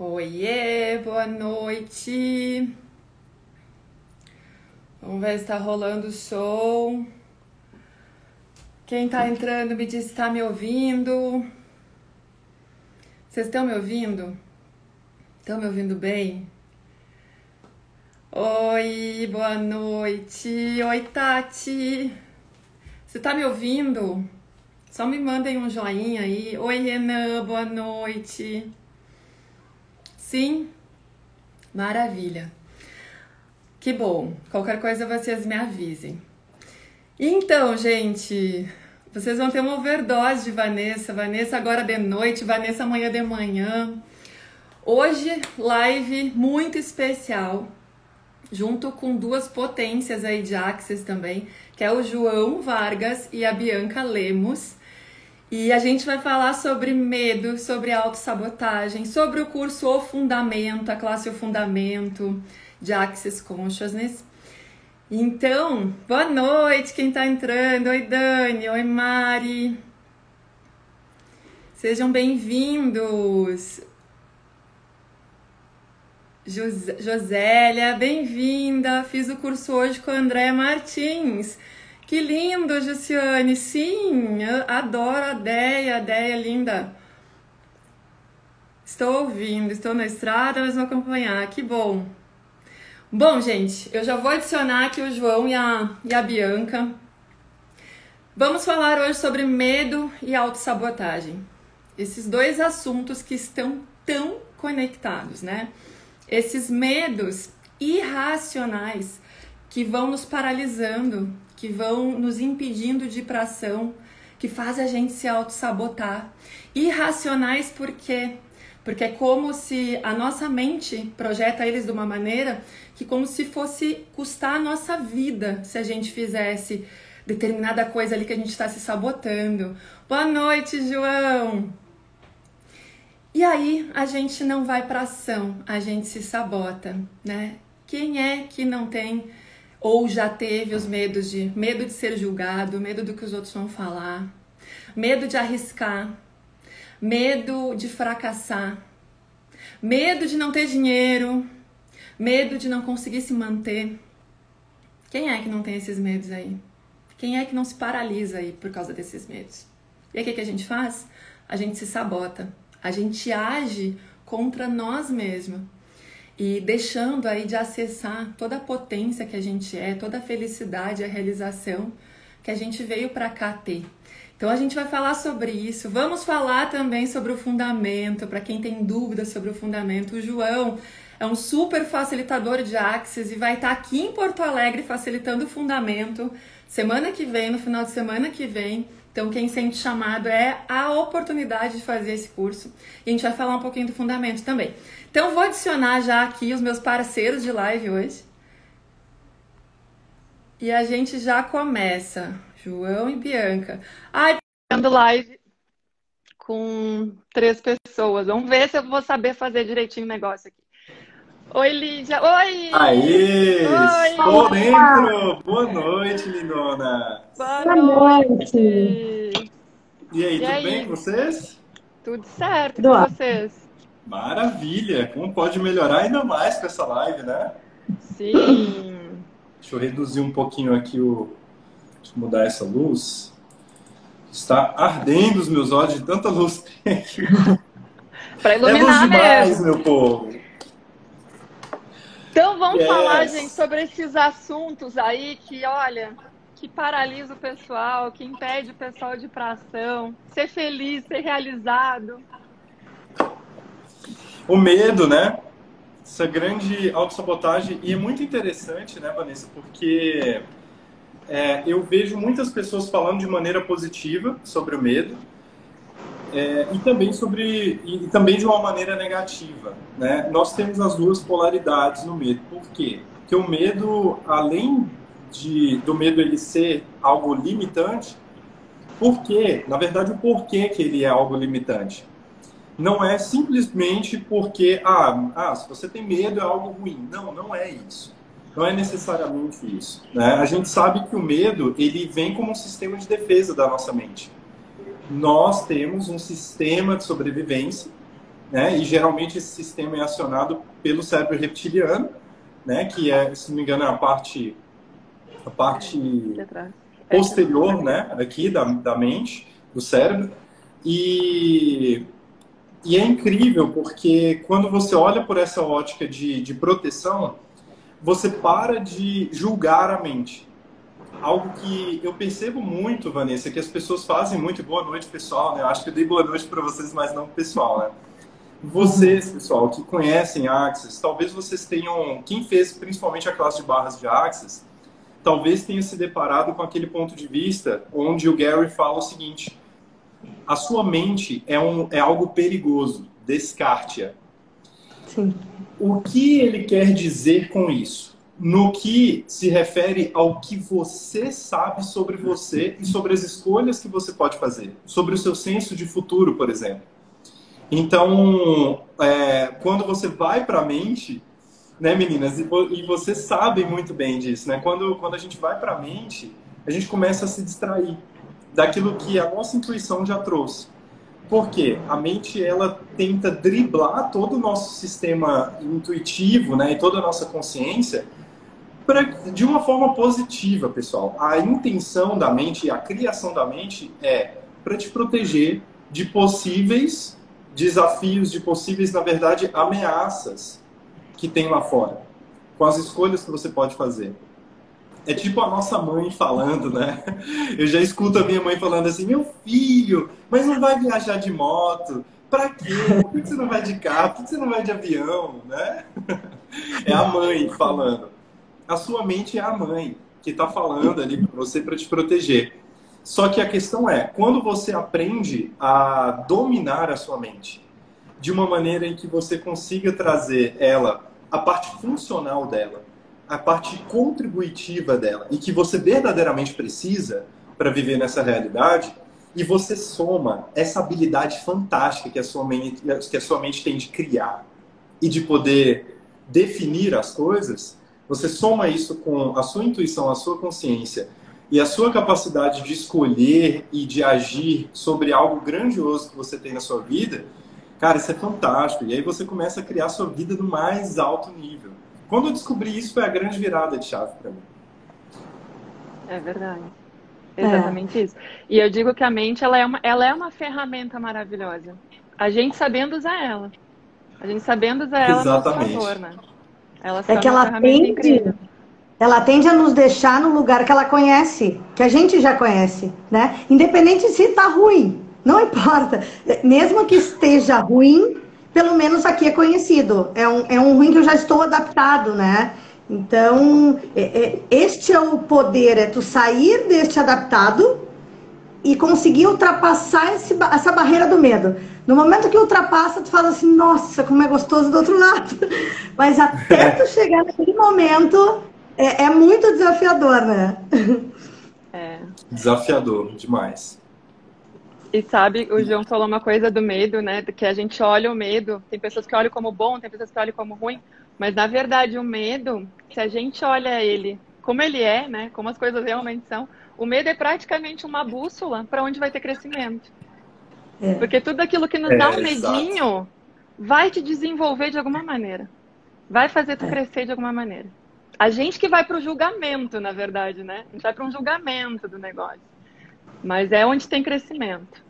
Oiê, boa noite. Vamos ver se tá rolando o som. Quem tá entrando me diz se tá me ouvindo. Vocês estão me ouvindo? Estão me ouvindo bem? Oi, boa noite. Oi, Tati. Você tá me ouvindo? Só me mandem um joinha aí. Oi, Renan, boa noite. Sim? Maravilha. Que bom. Qualquer coisa vocês me avisem. Então, gente, vocês vão ter uma overdose de Vanessa. Vanessa agora de noite, Vanessa amanhã de manhã. Hoje, live muito especial, junto com duas potências aí de Axis também, que é o João Vargas e a Bianca Lemos. E a gente vai falar sobre medo, sobre autossabotagem, sobre o curso O Fundamento, a classe O Fundamento de Access Consciousness. Então, boa noite quem está entrando. Oi, Dani. Oi, Mari. Sejam bem-vindos. Jos Josélia, bem-vinda. Fiz o curso hoje com a Andréa Martins. Que lindo, Jussiane. Sim, adoro a Deia, a Deia é linda. Estou ouvindo, estou na estrada, mas vou acompanhar. Que bom. Bom, gente, eu já vou adicionar aqui o João e a, e a Bianca. Vamos falar hoje sobre medo e autossabotagem. Esses dois assuntos que estão tão conectados, né? Esses medos irracionais que vão nos paralisando, que vão nos impedindo de ir para ação, que faz a gente se auto-sabotar. Irracionais por quê? Porque é como se a nossa mente projeta eles de uma maneira que como se fosse custar a nossa vida se a gente fizesse determinada coisa ali que a gente está se sabotando. Boa noite, João! E aí a gente não vai para ação, a gente se sabota, né? Quem é que não tem ou já teve os medos de medo de ser julgado, medo do que os outros vão falar, medo de arriscar, medo de fracassar, medo de não ter dinheiro, medo de não conseguir se manter. Quem é que não tem esses medos aí? Quem é que não se paralisa aí por causa desses medos? E aí o que, que a gente faz? A gente se sabota, a gente age contra nós mesmos e deixando aí de acessar toda a potência que a gente é, toda a felicidade, a realização que a gente veio para cá ter. Então a gente vai falar sobre isso. Vamos falar também sobre o fundamento, para quem tem dúvidas sobre o fundamento. O João é um super facilitador de Axis e vai estar aqui em Porto Alegre facilitando o fundamento semana que vem, no final de semana que vem. Então, quem sente chamado é a oportunidade de fazer esse curso. E a gente vai falar um pouquinho do fundamento também. Então, vou adicionar já aqui os meus parceiros de live hoje. E a gente já começa. João e Bianca. Ai, fazendo live com três pessoas. Vamos ver se eu vou saber fazer direitinho o negócio aqui. Oi, Lídia. Oi! Aê! Oi! Estou dentro! Boa noite, lindona! Boa, noite! E aí, e tudo aí? bem com vocês? Tudo certo com vocês? Maravilha! Como pode melhorar ainda mais com essa live, né? Sim! Deixa eu reduzir um pouquinho aqui o. Deixa eu mudar essa luz. Está ardendo os meus olhos de tanta luz que tem aqui. Para iluminar é luz demais, mesmo. meu povo. Então vamos yes. falar, gente, sobre esses assuntos aí que, olha, que paralisa o pessoal, que impede o pessoal de ir para ação, ser feliz, ser realizado. O medo, né? Essa grande autossabotagem. E é muito interessante, né, Vanessa? Porque é, eu vejo muitas pessoas falando de maneira positiva sobre o medo. É, e também sobre e, também de uma maneira negativa, né? Nós temos as duas polaridades no medo. Por quê? Porque o medo, além de do medo ele ser algo limitante, por quê? Na verdade, o porquê que ele é algo limitante? não é simplesmente porque, ah, ah, se você tem medo é algo ruim. Não, não é isso. Não é necessariamente isso. Né? A gente sabe que o medo ele vem como um sistema de defesa da nossa mente. Nós temos um sistema de sobrevivência né? E geralmente esse sistema é acionado pelo cérebro reptiliano, né? Que é, se não me engano, é a parte a parte posterior, né? Aqui da, da mente, do cérebro. E, e é incrível porque quando você olha por essa ótica de, de proteção, você para de julgar a mente. Algo que eu percebo muito, Vanessa, que as pessoas fazem muito. Boa noite, pessoal. Né? Eu acho que eu dei boa noite para vocês, mas não pessoal, né? Vocês, pessoal, que conhecem Axis, talvez vocês tenham. Quem fez principalmente a classe de barras de Axis, talvez tenha se deparado com aquele ponto de vista onde o Gary fala o seguinte: a sua mente é, um, é algo perigoso, descarte-a. O que ele quer dizer com isso? No que se refere ao que você sabe sobre você e sobre as escolhas que você pode fazer, sobre o seu senso de futuro, por exemplo. Então, é, quando você vai para a mente, né, meninas, e, e vocês sabem muito bem disso, né? Quando, quando a gente vai para a mente, a gente começa a se distrair daquilo que a nossa intuição já trouxe. Porque a mente ela tenta driblar todo o nosso sistema intuitivo, né, e toda a nossa consciência pra, de uma forma positiva, pessoal. A intenção da mente a criação da mente é para te proteger de possíveis desafios, de possíveis, na verdade, ameaças que tem lá fora, com as escolhas que você pode fazer. É tipo a nossa mãe falando, né? Eu já escuto a minha mãe falando assim: meu filho, mas não vai viajar de moto? Pra quê? Por que você não vai de carro? Por que você não vai de avião? Né? É a mãe falando. A sua mente é a mãe que está falando ali para você para te proteger. Só que a questão é, quando você aprende a dominar a sua mente de uma maneira em que você consiga trazer ela, a parte funcional dela, a parte contributiva dela, e que você verdadeiramente precisa para viver nessa realidade, e você soma essa habilidade fantástica que a sua mente, que a sua mente tem de criar e de poder definir as coisas, você soma isso com a sua intuição, a sua consciência e a sua capacidade de escolher e de agir sobre algo grandioso que você tem na sua vida, cara, isso é fantástico. E aí você começa a criar a sua vida no mais alto nível. Quando eu descobri isso, foi a grande virada de chave para mim. É verdade. É. Exatamente é. isso. E eu digo que a mente ela é, uma, ela é uma ferramenta maravilhosa. A gente sabendo usar ela. A gente sabendo usar ela Exatamente. a favor, né? Ela é que ela tende, incrível ela tende a nos deixar no lugar que ela conhece, que a gente já conhece, né? Independente se está ruim, não importa. Mesmo que esteja ruim, pelo menos aqui é conhecido. É um, é um ruim que eu já estou adaptado, né? Então, é, é, este é o poder, é tu sair deste adaptado e conseguir ultrapassar esse, essa barreira do medo. No momento que ultrapassa, tu fala assim, nossa, como é gostoso do outro lado. Mas até tu chegar naquele momento, é, é muito desafiador, né? É. Desafiador, demais. E sabe, o João falou uma coisa do medo, né? Que a gente olha o medo. Tem pessoas que olham como bom, tem pessoas que olham como ruim. Mas na verdade, o medo, se a gente olha ele como ele é, né? Como as coisas realmente são, o medo é praticamente uma bússola para onde vai ter crescimento. É. Porque tudo aquilo que nos é, dá um medinho exato. vai te desenvolver de alguma maneira. Vai fazer tu é. crescer de alguma maneira. A gente que vai para o julgamento, na verdade, né? A gente vai para um julgamento do negócio. Mas é onde tem crescimento.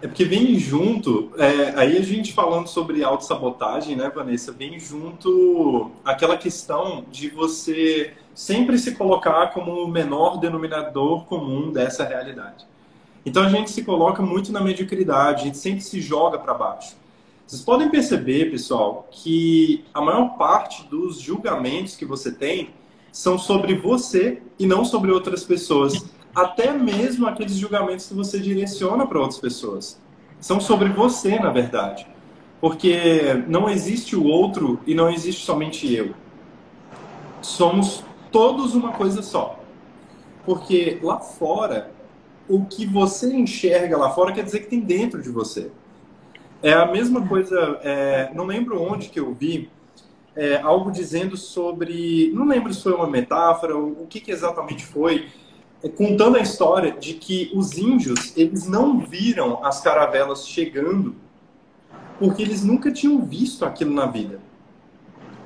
É porque vem junto, é, aí a gente falando sobre autossabotagem, né, Vanessa, vem junto aquela questão de você sempre se colocar como o menor denominador comum dessa realidade. Então a gente se coloca muito na mediocridade, a gente sempre se joga para baixo. Vocês podem perceber, pessoal, que a maior parte dos julgamentos que você tem são sobre você e não sobre outras pessoas. Até mesmo aqueles julgamentos que você direciona para outras pessoas. São sobre você, na verdade. Porque não existe o outro e não existe somente eu. Somos todos uma coisa só. Porque lá fora, o que você enxerga lá fora quer dizer que tem dentro de você. É a mesma coisa, é, não lembro onde que eu vi, é, algo dizendo sobre, não lembro se foi uma metáfora, o, o que, que exatamente foi, é, contando a história de que os índios, eles não viram as caravelas chegando porque eles nunca tinham visto aquilo na vida.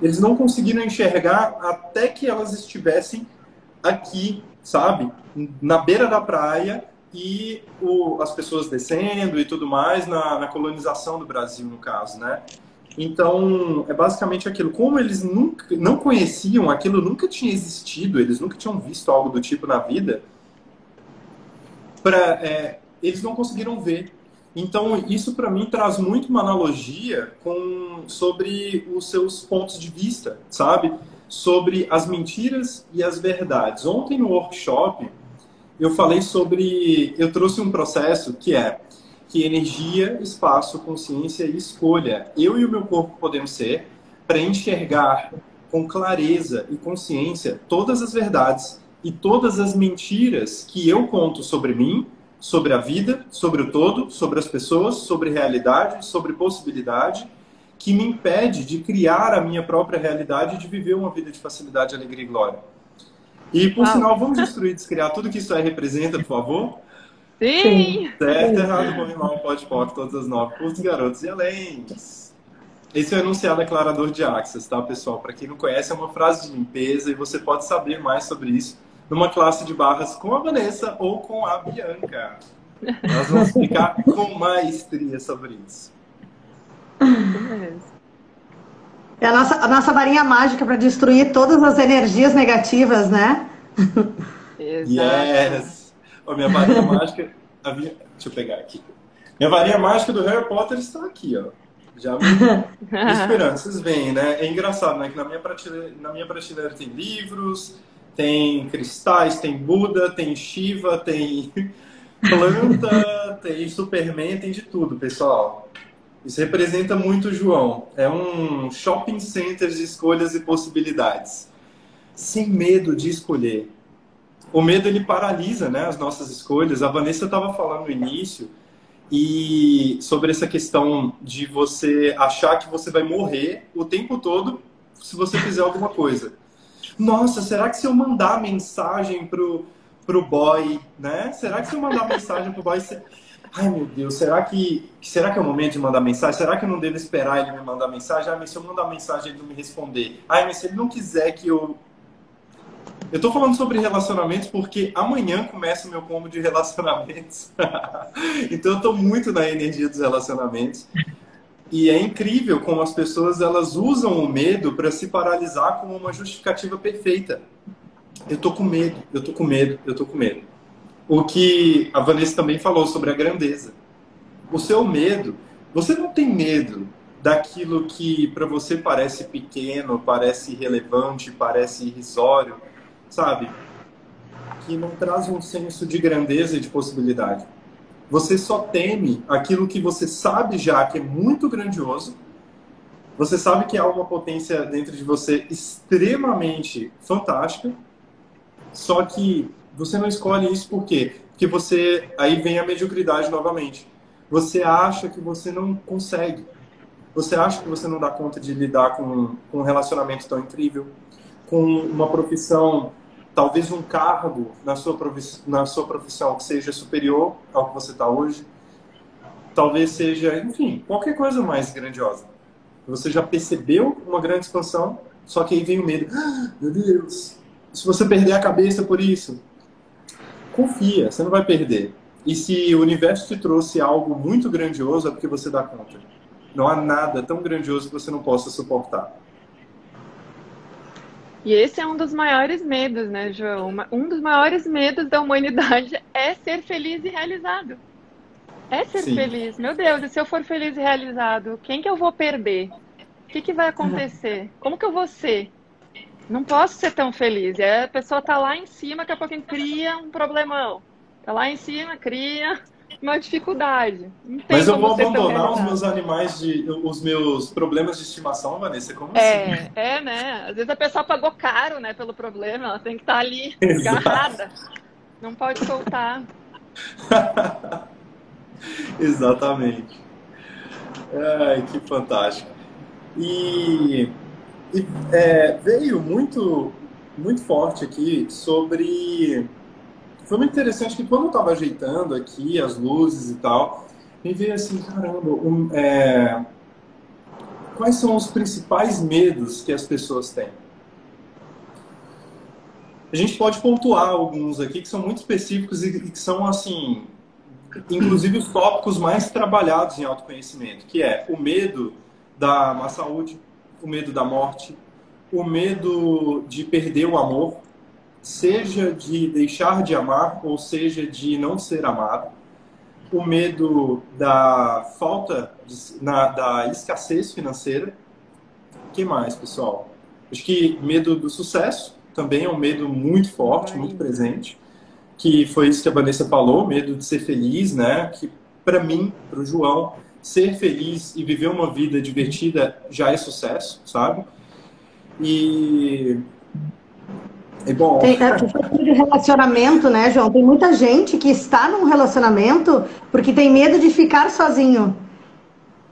Eles não conseguiram enxergar até que elas estivessem aqui, sabe? Na beira da praia e o, as pessoas descendo e tudo mais na, na colonização do Brasil, no caso, né? Então, é basicamente aquilo. Como eles nunca, não conheciam, aquilo nunca tinha existido, eles nunca tinham visto algo do tipo na vida, pra, é, eles não conseguiram ver. Então, isso para mim traz muito uma analogia com, sobre os seus pontos de vista, sabe? Sobre as mentiras e as verdades. Ontem no workshop, eu falei sobre. Eu trouxe um processo que é que energia, espaço, consciência e escolha eu e o meu corpo podemos ser para enxergar com clareza e consciência todas as verdades e todas as mentiras que eu conto sobre mim, sobre a vida, sobre o todo, sobre as pessoas, sobre realidade, sobre possibilidade, que me impede de criar a minha própria realidade e de viver uma vida de facilidade, alegria e glória. E, por ah. sinal, vamos destruir e descriar tudo que isso aí representa, por favor? Sim! Certo, errado, bom irmão, pode pode, todas as nove, curtos, garotos e além. Esse é o enunciado declarador de Axis, tá, pessoal? Para quem não conhece, é uma frase de limpeza e você pode saber mais sobre isso numa classe de barras com a Vanessa ou com a Bianca. Nós vamos explicar com maestria sobre isso. É a nossa, a nossa varinha mágica para destruir todas as energias negativas, né? Exato. Yes! Ó, minha varinha mágica. Minha... Deixa eu pegar aqui. Minha varinha mágica do Harry Potter está aqui, ó. Já me, vocês veem, né? É engraçado, né? Que na minha, prateleira, na minha prateleira tem livros, tem cristais, tem Buda, tem Shiva, tem planta, tem Superman, tem de tudo, pessoal. Isso representa muito o João. É um shopping center de escolhas e possibilidades. Sem medo de escolher o medo ele paralisa né, as nossas escolhas. A Vanessa estava falando no início e sobre essa questão de você achar que você vai morrer o tempo todo se você fizer alguma coisa. Nossa, será que se eu mandar mensagem pro, pro boy, né? Será que se eu mandar mensagem pro boy. Ai meu Deus, será que será que é o momento de mandar mensagem? Será que eu não devo esperar ele me mandar mensagem? Ah, mas se eu mandar mensagem ele não me responder. Ai, mas se ele não quiser que eu eu tô falando sobre relacionamentos porque amanhã começa o meu combo de relacionamentos. então eu tô muito na energia dos relacionamentos. E é incrível como as pessoas elas usam o medo para se paralisar como uma justificativa perfeita. Eu tô com medo, eu tô com medo, eu tô com medo. O que a Vanessa também falou sobre a grandeza. O seu medo, você não tem medo daquilo que para você parece pequeno, parece irrelevante, parece irrisório sabe? Que não traz um senso de grandeza e de possibilidade. Você só teme aquilo que você sabe já que é muito grandioso. Você sabe que há uma potência dentro de você extremamente fantástica. Só que você não escolhe isso por quê? Porque você aí vem a mediocridade novamente. Você acha que você não consegue. Você acha que você não dá conta de lidar com, com um relacionamento tão incrível, com uma profissão talvez um cargo na sua, na sua profissão que seja superior ao que você está hoje, talvez seja, enfim, qualquer coisa mais grandiosa. Você já percebeu uma grande expansão, só que aí vem o medo. Ah, meu Deus, se você perder a cabeça por isso, confia, você não vai perder. E se o universo te trouxe algo muito grandioso, é porque você dá conta. Não há nada tão grandioso que você não possa suportar. E esse é um dos maiores medos, né, João? Um dos maiores medos da humanidade é ser feliz e realizado. É ser Sim. feliz. Meu Deus, e se eu for feliz e realizado, quem que eu vou perder? O que, que vai acontecer? Como que eu vou ser? Não posso ser tão feliz. E a pessoa tá lá em cima, daqui a pouco cria um problemão. Tá lá em cima, cria uma dificuldade. Mas eu vou abandonar os meus animais, de, os meus problemas de estimação, Vanessa? Como é, assim? É, né? Às vezes a pessoa pagou caro né, pelo problema, ela tem que estar tá ali, agarrada. Não pode soltar. Exatamente. Ai, que fantástico. E, e é, veio muito, muito forte aqui sobre foi muito interessante que quando eu estava ajeitando aqui as luzes e tal, me veio assim, caramba, um, é, quais são os principais medos que as pessoas têm? A gente pode pontuar alguns aqui que são muito específicos e que são, assim, inclusive os tópicos mais trabalhados em autoconhecimento, que é o medo da má saúde, o medo da morte, o medo de perder o amor, seja de deixar de amar ou seja de não ser amado, o medo da falta, de, na, da escassez financeira. O que mais, pessoal? Acho que medo do sucesso também é um medo muito forte, muito presente, que foi isso que a Vanessa falou, medo de ser feliz, né? Que para mim, para o João, ser feliz e viver uma vida divertida já é sucesso, sabe? E é bom. Tem, é, de relacionamento, né, João? Tem muita gente que está num relacionamento porque tem medo de ficar sozinho.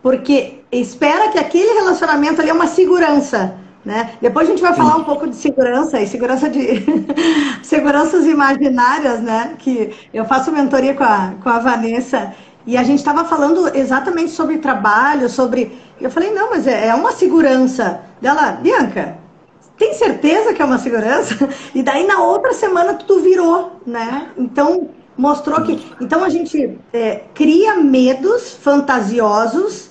Porque espera que aquele relacionamento ali é uma segurança. Né? Depois a gente vai falar um pouco de segurança e segurança de seguranças imaginárias, né? Que eu faço mentoria com a, com a Vanessa e a gente estava falando exatamente sobre trabalho, sobre. Eu falei, não, mas é, é uma segurança. Dela, Bianca, tem certeza que é uma segurança? E daí na outra semana tudo virou, né? Então mostrou que. Então a gente é, cria medos fantasiosos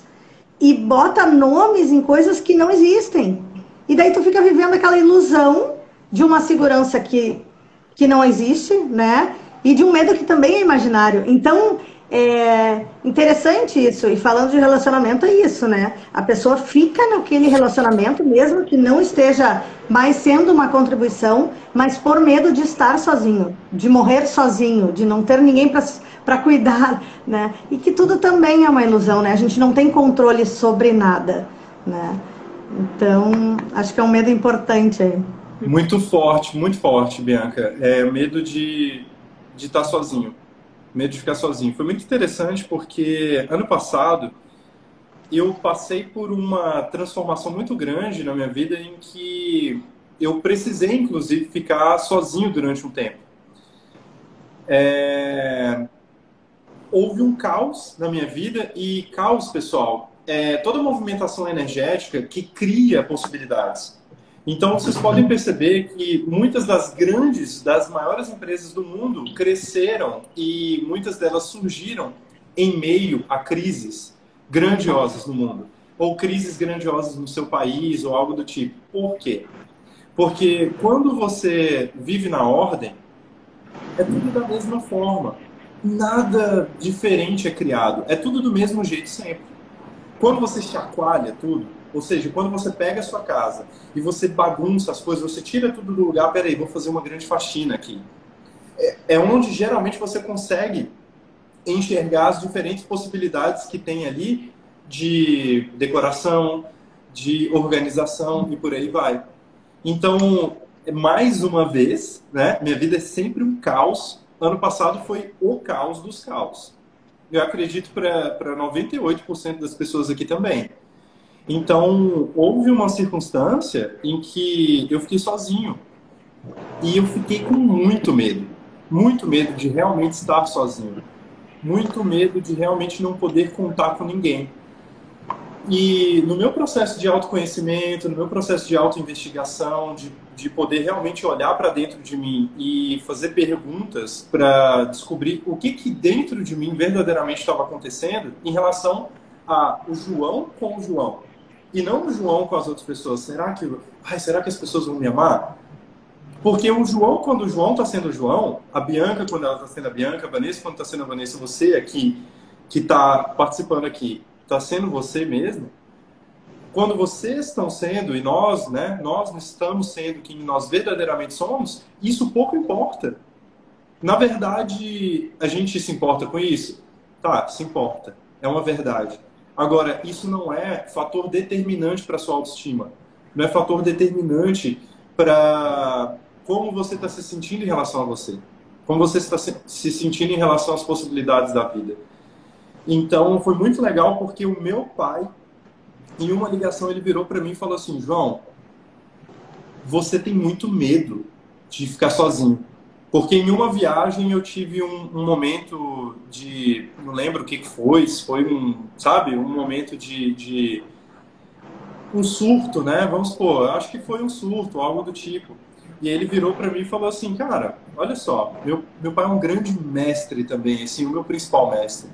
e bota nomes em coisas que não existem. E daí tu fica vivendo aquela ilusão de uma segurança que, que não existe, né? E de um medo que também é imaginário. Então, é interessante isso. E falando de relacionamento, é isso, né? A pessoa fica naquele relacionamento, mesmo que não esteja mais sendo uma contribuição, mas por medo de estar sozinho, de morrer sozinho, de não ter ninguém para cuidar, né? E que tudo também é uma ilusão, né? A gente não tem controle sobre nada, né? Então, acho que é um medo importante aí. Muito forte, muito forte, Bianca. É medo de, de estar sozinho. Medo de ficar sozinho. Foi muito interessante porque ano passado eu passei por uma transformação muito grande na minha vida em que eu precisei, inclusive, ficar sozinho durante um tempo. É... Houve um caos na minha vida e caos, pessoal, é, toda movimentação energética que cria possibilidades. Então, vocês podem perceber que muitas das grandes, das maiores empresas do mundo cresceram e muitas delas surgiram em meio a crises grandiosas no mundo, ou crises grandiosas no seu país, ou algo do tipo. Por quê? Porque quando você vive na ordem, é tudo da mesma forma. Nada diferente é criado. É tudo do mesmo jeito sempre. Quando você chacoalha tudo, ou seja, quando você pega a sua casa e você bagunça as coisas, você tira tudo do lugar, peraí, vou fazer uma grande faxina aqui. É, é onde geralmente você consegue enxergar as diferentes possibilidades que tem ali de decoração, de organização e por aí vai. Então, mais uma vez, né, minha vida é sempre um caos. Ano passado foi o caos dos caos eu acredito para 98% das pessoas aqui também. Então, houve uma circunstância em que eu fiquei sozinho. E eu fiquei com muito medo. Muito medo de realmente estar sozinho. Muito medo de realmente não poder contar com ninguém. E no meu processo de autoconhecimento, no meu processo de autoinvestigação, de, de poder realmente olhar para dentro de mim e fazer perguntas para descobrir o que, que dentro de mim verdadeiramente estava acontecendo em relação a o João com o João. E não o João com as outras pessoas. Será que, ai, será que as pessoas vão me amar? Porque o João, quando o João está sendo o João, a Bianca, quando ela está sendo a Bianca, a Vanessa, quando está sendo a Vanessa, você aqui, que está participando aqui, está sendo você mesmo, quando vocês estão sendo e nós, né, nós não estamos sendo quem nós verdadeiramente somos, isso pouco importa. Na verdade, a gente se importa com isso? Tá, se importa. É uma verdade. Agora, isso não é fator determinante para sua autoestima. Não é fator determinante para como você está se sentindo em relação a você. Como você está se sentindo em relação às possibilidades da vida. Então foi muito legal porque o meu pai, em uma ligação, ele virou para mim e falou assim: João, você tem muito medo de ficar sozinho. Porque em uma viagem eu tive um, um momento de. Não lembro o que foi, foi um. Sabe? Um momento de, de um surto, né? Vamos supor, acho que foi um surto, algo do tipo. E ele virou para mim e falou assim, cara, olha só, meu, meu pai é um grande mestre também, assim, o meu principal mestre.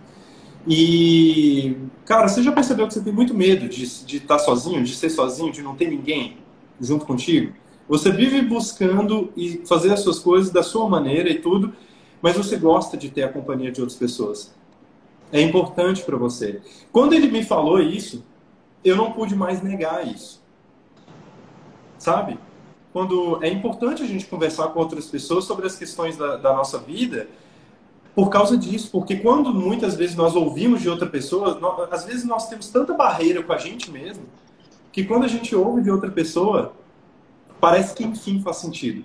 E, cara, você já percebeu que você tem muito medo de estar tá sozinho, de ser sozinho, de não ter ninguém junto contigo? Você vive buscando e fazer as suas coisas da sua maneira e tudo, mas você gosta de ter a companhia de outras pessoas. É importante para você. Quando ele me falou isso, eu não pude mais negar isso. Sabe? Quando é importante a gente conversar com outras pessoas sobre as questões da, da nossa vida, por causa disso, porque quando muitas vezes nós ouvimos de outra pessoa, nós, às vezes nós temos tanta barreira com a gente mesmo, que quando a gente ouve de outra pessoa, parece que enfim faz sentido.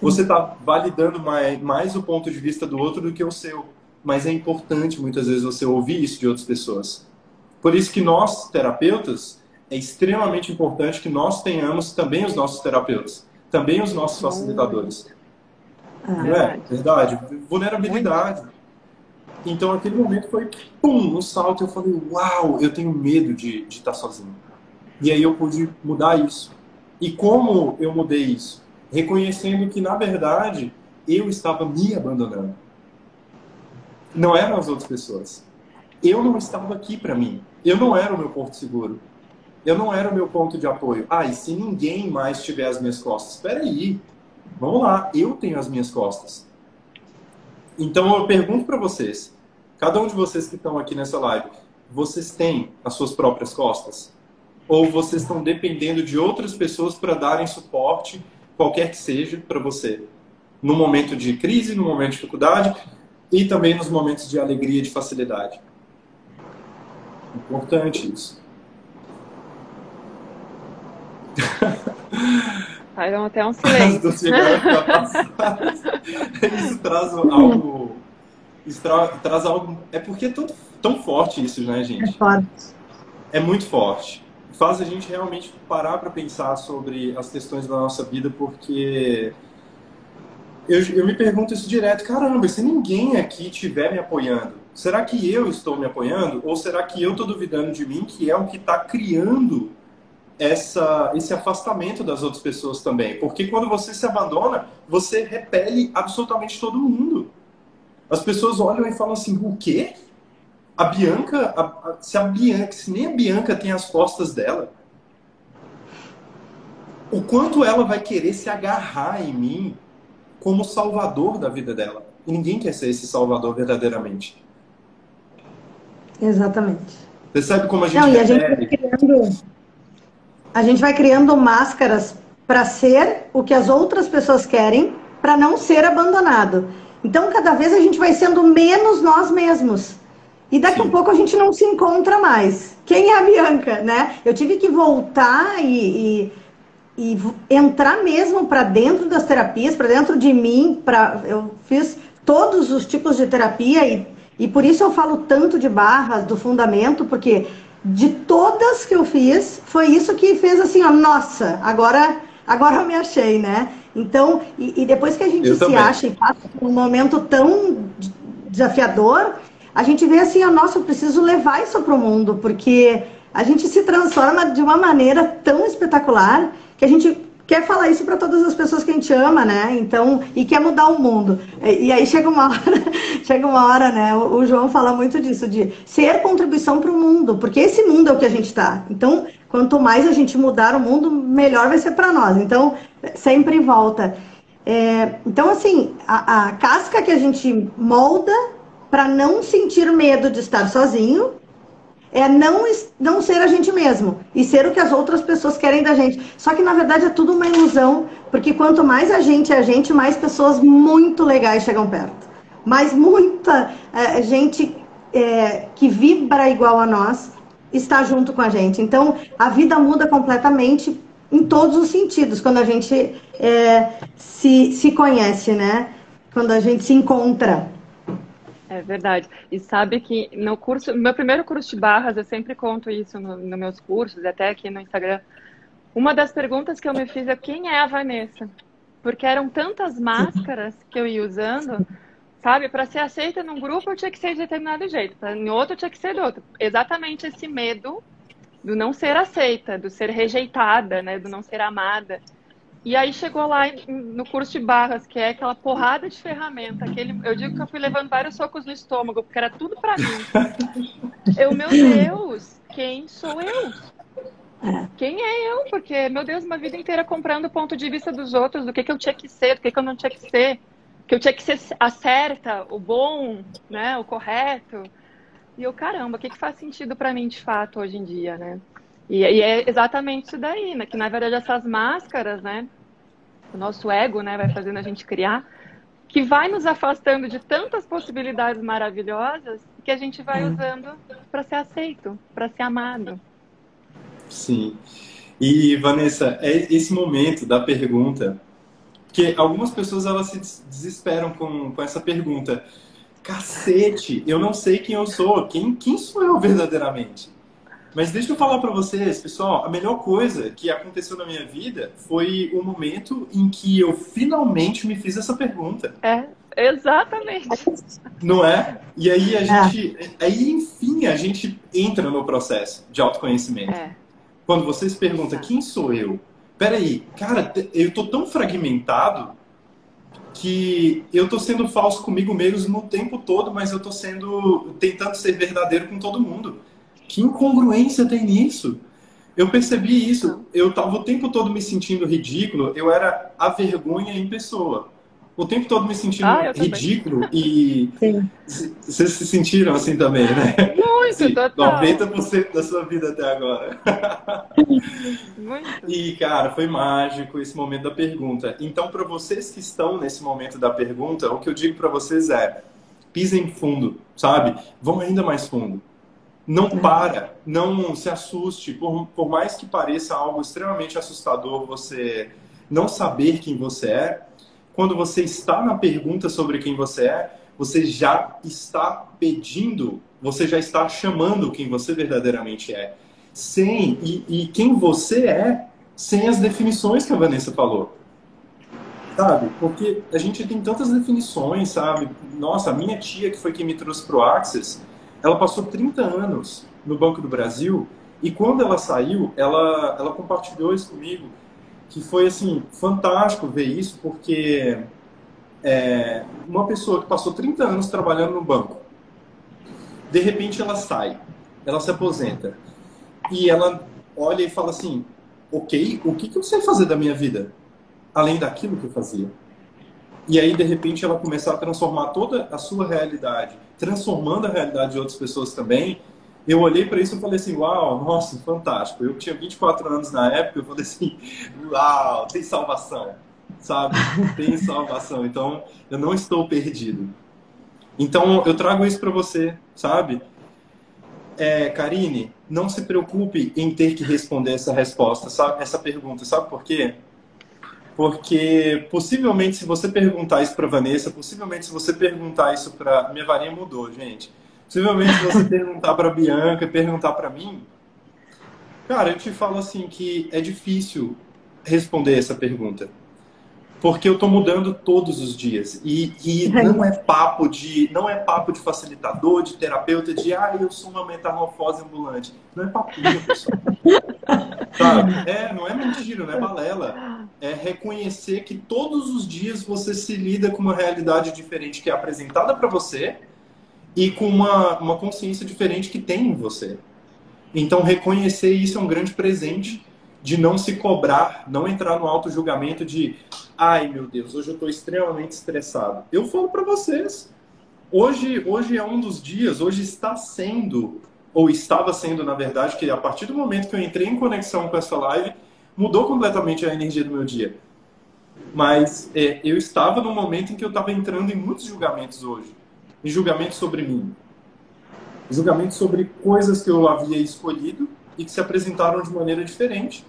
Você está validando mais, mais o ponto de vista do outro do que o seu. Mas é importante muitas vezes você ouvir isso de outras pessoas. Por isso que nós, terapeutas, é extremamente importante que nós tenhamos também os nossos terapeutas, também os nossos facilitadores. Ah, Não é? Verdade. Vulnerabilidade. Então, aquele momento foi, pum, um salto. Eu falei, uau, eu tenho medo de, de estar sozinho. E aí eu pude mudar isso. E como eu mudei isso? Reconhecendo que, na verdade, eu estava me abandonando. Não eram as outras pessoas. Eu não estava aqui para mim. Eu não era o meu porto seguro. Eu não era o meu ponto de apoio. Ah, e se ninguém mais tiver as minhas costas? Espera aí. Vamos lá, eu tenho as minhas costas. Então eu pergunto para vocês, cada um de vocês que estão aqui nessa live, vocês têm as suas próprias costas? Ou vocês estão dependendo de outras pessoas para darem suporte, qualquer que seja, para você? No momento de crise, no momento de dificuldade e também nos momentos de alegria e de facilidade. Importante isso. Faz até um silêncio. isso traz algo. Isso tra, traz algo. É porque é tão, tão forte isso, né, gente? É forte. É muito forte. Faz a gente realmente parar para pensar sobre as questões da nossa vida, porque eu, eu me pergunto isso direto: caramba, se ninguém aqui estiver me apoiando, será que eu estou me apoiando? Ou será que eu estou duvidando de mim, que é o que está criando essa, esse afastamento das outras pessoas também. Porque quando você se abandona, você repele absolutamente todo mundo. As pessoas olham e falam assim: o quê? A Bianca, a, a, se a Bianca, se nem a Bianca tem as costas dela, o quanto ela vai querer se agarrar em mim como salvador da vida dela. E ninguém quer ser esse salvador verdadeiramente. Exatamente. Percebe como a gente Não, e a gente vai criando a gente vai criando máscaras para ser o que as outras pessoas querem, para não ser abandonado. Então, cada vez a gente vai sendo menos nós mesmos. E daqui Sim. a pouco a gente não se encontra mais. Quem é a Bianca, né? Eu tive que voltar e, e, e entrar mesmo para dentro das terapias, para dentro de mim. Pra, eu fiz todos os tipos de terapia e, e por isso eu falo tanto de barras, do fundamento, porque de todas que eu fiz, foi isso que fez assim, ó, nossa, agora, agora eu me achei, né? Então, e, e depois que a gente eu se também. acha e passa por um momento tão desafiador, a gente vê assim, ó, nossa, eu preciso levar isso para o mundo, porque a gente se transforma de uma maneira tão espetacular que a gente quer falar isso para todas as pessoas que a gente ama, né? Então, e quer mudar o mundo. E, e aí chega uma hora, chega uma hora, né? O, o, João fala muito disso, de ser contribuição para o mundo, porque esse mundo é o que a gente está. Então, quanto mais a gente mudar o mundo, melhor vai ser para nós. Então, sempre volta. É, então, assim, a, a casca que a gente molda para não sentir medo de estar sozinho, é não, não ser a gente mesmo e ser o que as outras pessoas querem da gente. Só que na verdade é tudo uma ilusão, porque quanto mais a gente é a gente, mais pessoas muito legais chegam perto. Mas muita é, gente é, que vibra igual a nós está junto com a gente. Então a vida muda completamente em todos os sentidos quando a gente é, se, se conhece, né? Quando a gente se encontra. É verdade. E sabe que no curso, meu primeiro curso de barras, eu sempre conto isso nos no meus cursos, até aqui no Instagram. Uma das perguntas que eu me fiz é quem é a Vanessa? Porque eram tantas máscaras que eu ia usando, sabe? Para ser aceita num grupo eu tinha que ser de determinado jeito, em outro eu tinha que ser de outro. Exatamente esse medo do não ser aceita, do ser rejeitada, né, do não ser amada. E aí chegou lá no curso de barras, que é aquela porrada de ferramenta, aquele, eu digo que eu fui levando vários socos no estômago, porque era tudo para mim. Eu, meu Deus, quem sou eu? Quem é eu? Porque, meu Deus, uma vida inteira comprando o ponto de vista dos outros, do que, que eu tinha que ser, do que, que eu não tinha que ser, que eu tinha que ser a certa, o bom, né, o correto. E eu, caramba, o que, que faz sentido para mim de fato hoje em dia, né? E, e, é exatamente isso daí, né? Que na verdade essas máscaras, né? O nosso ego, né? Vai fazendo a gente criar, que vai nos afastando de tantas possibilidades maravilhosas que a gente vai hum. usando para ser aceito, para ser amado. Sim. E Vanessa, é esse momento da pergunta, que algumas pessoas elas se desesperam com, com essa pergunta. Cacete, eu não sei quem eu sou. Quem, quem sou eu verdadeiramente? Mas deixa eu falar para vocês, pessoal, a melhor coisa que aconteceu na minha vida foi o momento em que eu finalmente me fiz essa pergunta. É, exatamente. Não é? E aí a é. gente, aí enfim, a gente entra no processo de autoconhecimento. É. Quando você se pergunta, quem sou eu? Peraí, cara, eu tô tão fragmentado que eu tô sendo falso comigo mesmo o tempo todo, mas eu tô sendo tentando ser verdadeiro com todo mundo. Que incongruência tem nisso? Eu percebi isso. Eu tava o tempo todo me sentindo ridículo. Eu era a vergonha em pessoa. O tempo todo me sentindo ah, ridículo e vocês se sentiram assim também, né? Muito, assim, total. 90% da sua vida até agora. Muito. E, cara, foi mágico esse momento da pergunta. Então, para vocês que estão nesse momento da pergunta, o que eu digo para vocês é: pisem fundo, sabe? Vão ainda mais fundo. Não para, não se assuste, por, por mais que pareça algo extremamente assustador você não saber quem você é, quando você está na pergunta sobre quem você é, você já está pedindo, você já está chamando quem você verdadeiramente é. Sem, e, e quem você é, sem as definições que a Vanessa falou. Sabe? Porque a gente tem tantas definições, sabe? Nossa, a minha tia, que foi quem me trouxe para o Access, ela passou 30 anos no Banco do Brasil e quando ela saiu, ela, ela compartilhou isso comigo, que foi assim fantástico ver isso, porque é, uma pessoa que passou 30 anos trabalhando no banco, de repente ela sai, ela se aposenta e ela olha e fala assim: Ok, o que, que eu sei fazer da minha vida? Além daquilo que eu fazia. E aí, de repente, ela começar a transformar toda a sua realidade, transformando a realidade de outras pessoas também. Eu olhei para isso e falei assim: Uau, nossa, fantástico. Eu tinha 24 anos na época, eu falei assim: Uau, tem salvação, sabe? Tem salvação. Então, eu não estou perdido. Então, eu trago isso para você, sabe? É, Karine, não se preocupe em ter que responder essa resposta, sabe? essa pergunta. Sabe por quê? Porque possivelmente se você perguntar isso para Vanessa, possivelmente se você perguntar isso para minha varinha mudou, gente. Possivelmente se você perguntar para Bianca, perguntar para mim, cara, eu te falo assim que é difícil responder essa pergunta porque eu estou mudando todos os dias e, e, não é papo de não é papo de facilitador, de terapeuta, de ah eu sou uma metamorfose ambulante. Não é papinho, pessoal. Sabe? É, não é mentira, não é balela. É reconhecer que todos os dias você se lida com uma realidade diferente que é apresentada para você e com uma, uma consciência diferente que tem em você. Então reconhecer isso é um grande presente de não se cobrar, não entrar no auto julgamento de ai meu Deus, hoje eu estou extremamente estressado. Eu falo para vocês, hoje, hoje é um dos dias, hoje está sendo, ou estava sendo na verdade, que a partir do momento que eu entrei em conexão com essa live, mudou completamente a energia do meu dia. Mas é, eu estava num momento em que eu estava entrando em muitos julgamentos hoje. Em julgamentos sobre mim. Julgamentos sobre coisas que eu havia escolhido e que se apresentaram de maneira diferente.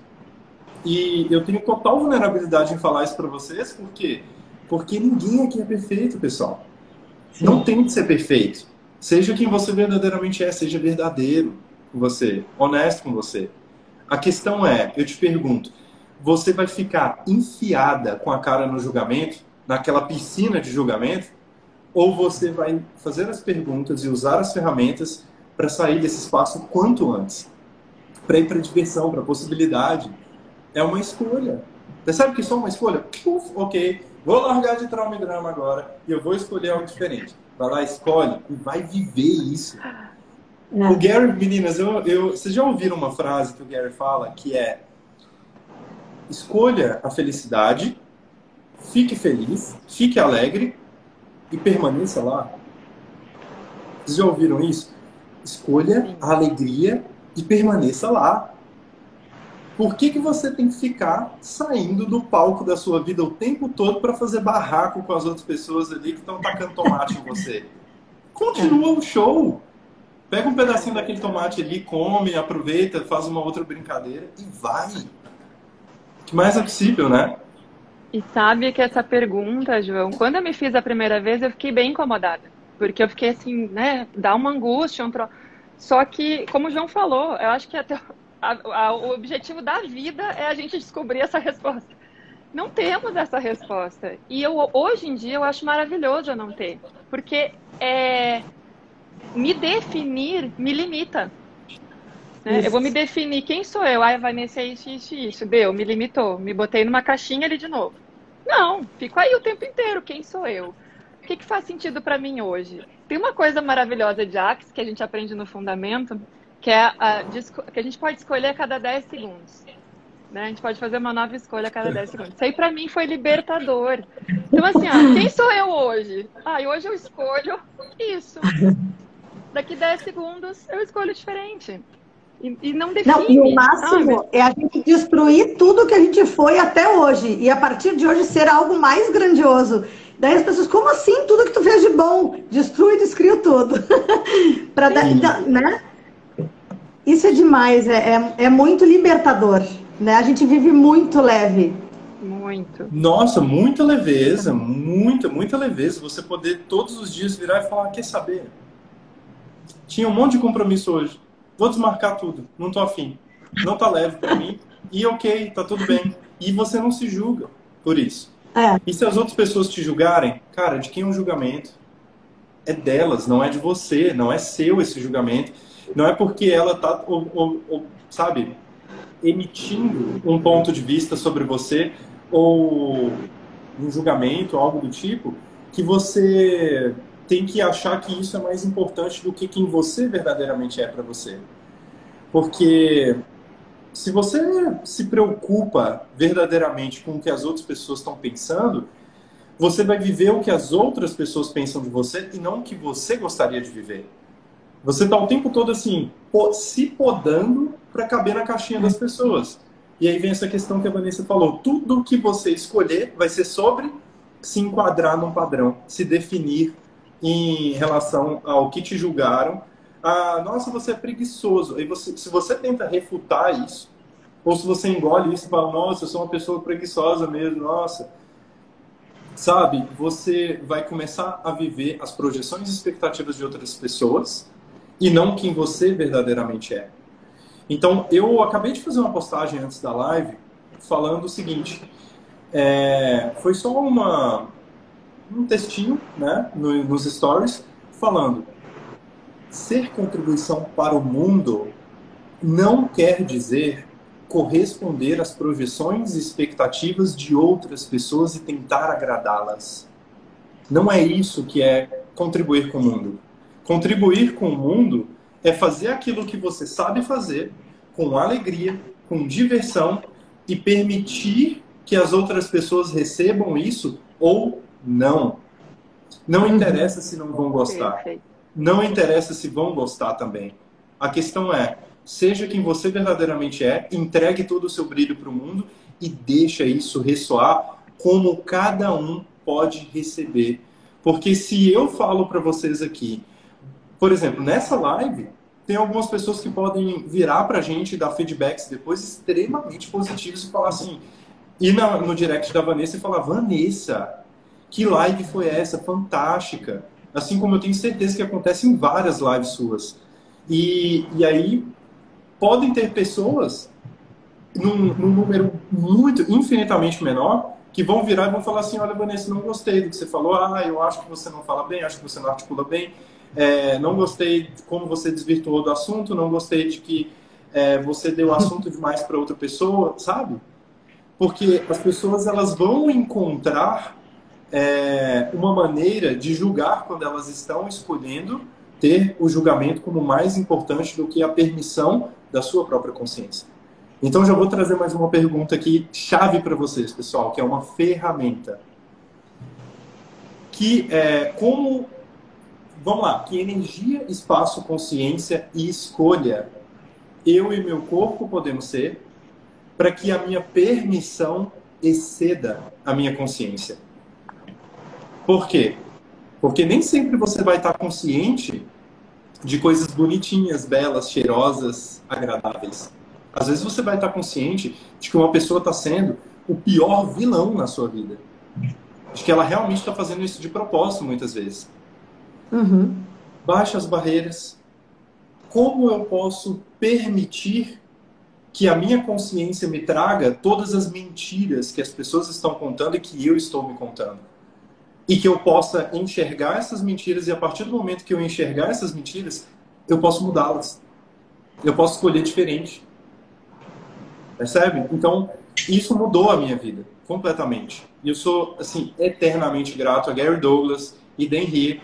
E eu tenho total vulnerabilidade em falar isso para vocês, por quê? Porque ninguém aqui é perfeito, pessoal. Sim. Não tem que ser perfeito. Seja quem você verdadeiramente é, seja verdadeiro com você, honesto com você. A questão é, eu te pergunto, você vai ficar enfiada com a cara no julgamento, naquela piscina de julgamento, ou você vai fazer as perguntas e usar as ferramentas para sair desse espaço quanto antes? para ir para diversão, para possibilidade. É uma escolha. Percebe que só uma escolha? Ok, vou largar de trauma e drama agora e eu vou escolher algo diferente. Vai lá, escolhe e vai viver isso. É. O Gary, meninas, eu, eu, vocês já ouviram uma frase que o Gary fala que é escolha a felicidade, fique feliz, fique alegre e permaneça lá. Vocês já ouviram isso? Escolha a alegria e permaneça lá. Por que, que você tem que ficar saindo do palco da sua vida o tempo todo para fazer barraco com as outras pessoas ali que estão tacando tomate em você? Continua o show. Pega um pedacinho daquele tomate ali, come, aproveita, faz uma outra brincadeira e vai. O que mais é possível, né? E sabe que essa pergunta, João, quando eu me fiz a primeira vez, eu fiquei bem incomodada. Porque eu fiquei assim, né, dá uma angústia, um tro... Só que, como o João falou, eu acho que até a, a, o objetivo da vida é a gente descobrir essa resposta. Não temos essa resposta. E eu, hoje em dia eu acho maravilhoso eu não ter. Porque é, me definir me limita. Né? Eu vou me definir quem sou eu. Ah, Vanessa é isso, isso, isso. Deu, me limitou. Me botei numa caixinha ali de novo. Não, fico aí o tempo inteiro. Quem sou eu? O que, que faz sentido para mim hoje? Tem uma coisa maravilhosa de Axe que a gente aprende no fundamento, que é a, que a gente pode escolher a cada 10 segundos. Né? A gente pode fazer uma nova escolha a cada 10 segundos. Isso aí para mim foi libertador. Então, assim, ó, quem sou eu hoje? Ah, hoje eu escolho isso. Daqui 10 segundos eu escolho diferente. E, e não define. Não, e o máximo ah, é a gente destruir tudo que a gente foi até hoje. E a partir de hoje ser algo mais grandioso. Daí as pessoas, como assim? Tudo que tu fez de bom, destrui, descrio tudo. para dar, então, né? Isso é demais, é, é, é, muito libertador, né? A gente vive muito leve. Muito. Nossa, muita leveza, muita, muita leveza. Você poder todos os dias virar e falar, quer saber? Tinha um monte de compromisso hoje. Vou desmarcar tudo. Não tô afim. Não tá leve para mim. E ok, tá tudo bem. E você não se julga por isso. É. E se as outras pessoas te julgarem, cara, de quem é o julgamento? É delas, não é de você, não é seu esse julgamento. Não é porque ela tá, ou, sabe, emitindo um ponto de vista sobre você ou um julgamento, algo do tipo, que você tem que achar que isso é mais importante do que quem você verdadeiramente é para você. Porque se você se preocupa verdadeiramente com o que as outras pessoas estão pensando, você vai viver o que as outras pessoas pensam de você e não o que você gostaria de viver. Você está o tempo todo assim, se podando para caber na caixinha das pessoas. E aí vem essa questão que a Vanessa falou: tudo que você escolher vai ser sobre se enquadrar num padrão, se definir em relação ao que te julgaram. Ah, nossa, você é preguiçoso. E você, se você tenta refutar isso, ou se você engole isso e fala, nossa, eu sou uma pessoa preguiçosa mesmo, nossa, sabe, você vai começar a viver as projeções e expectativas de outras pessoas e não quem você verdadeiramente é. Então, eu acabei de fazer uma postagem antes da live falando o seguinte: é, foi só uma, um textinho né, no, nos stories falando ser contribuição para o mundo não quer dizer corresponder às projeções e expectativas de outras pessoas e tentar agradá-las. Não é isso que é contribuir com o mundo. Contribuir com o mundo é fazer aquilo que você sabe fazer com alegria, com diversão e permitir que as outras pessoas recebam isso ou não. Não interessa se não vão gostar. Não interessa se vão gostar também. A questão é, seja quem você verdadeiramente é, entregue todo o seu brilho para o mundo e deixa isso ressoar como cada um pode receber. Porque se eu falo para vocês aqui por exemplo, nessa live, tem algumas pessoas que podem virar pra gente e dar feedbacks depois extremamente positivos e falar assim, ir na, no direct da Vanessa e falar, Vanessa, que live foi essa? Fantástica. Assim como eu tenho certeza que acontece em várias lives suas. E, e aí, podem ter pessoas num, num, número muito, infinitamente menor, que vão virar e vão falar assim, olha, Vanessa, não gostei do que você falou, ah, eu acho que você não fala bem, acho que você não articula bem, é, não gostei de como você desvirtuou do assunto, não gostei de que é, você deu assunto demais para outra pessoa, sabe? Porque as pessoas elas vão encontrar é, uma maneira de julgar quando elas estão escolhendo ter o julgamento como mais importante do que a permissão da sua própria consciência. Então já vou trazer mais uma pergunta aqui chave para vocês, pessoal, que é uma ferramenta que é como vamos lá, que energia, espaço, consciência e escolha eu e meu corpo podemos ser para que a minha permissão exceda a minha consciência. Por quê? Porque nem sempre você vai estar consciente de coisas bonitinhas, belas, cheirosas, agradáveis. Às vezes você vai estar consciente de que uma pessoa está sendo o pior vilão na sua vida. De que ela realmente está fazendo isso de propósito, muitas vezes. Uhum. Baixa as barreiras. Como eu posso permitir que a minha consciência me traga todas as mentiras que as pessoas estão contando e que eu estou me contando? e que eu possa enxergar essas mentiras e a partir do momento que eu enxergar essas mentiras, eu posso mudá-las. Eu posso escolher diferente. Percebe? Então, isso mudou a minha vida completamente. E eu sou assim eternamente grato a Gary Douglas e Dan Heer,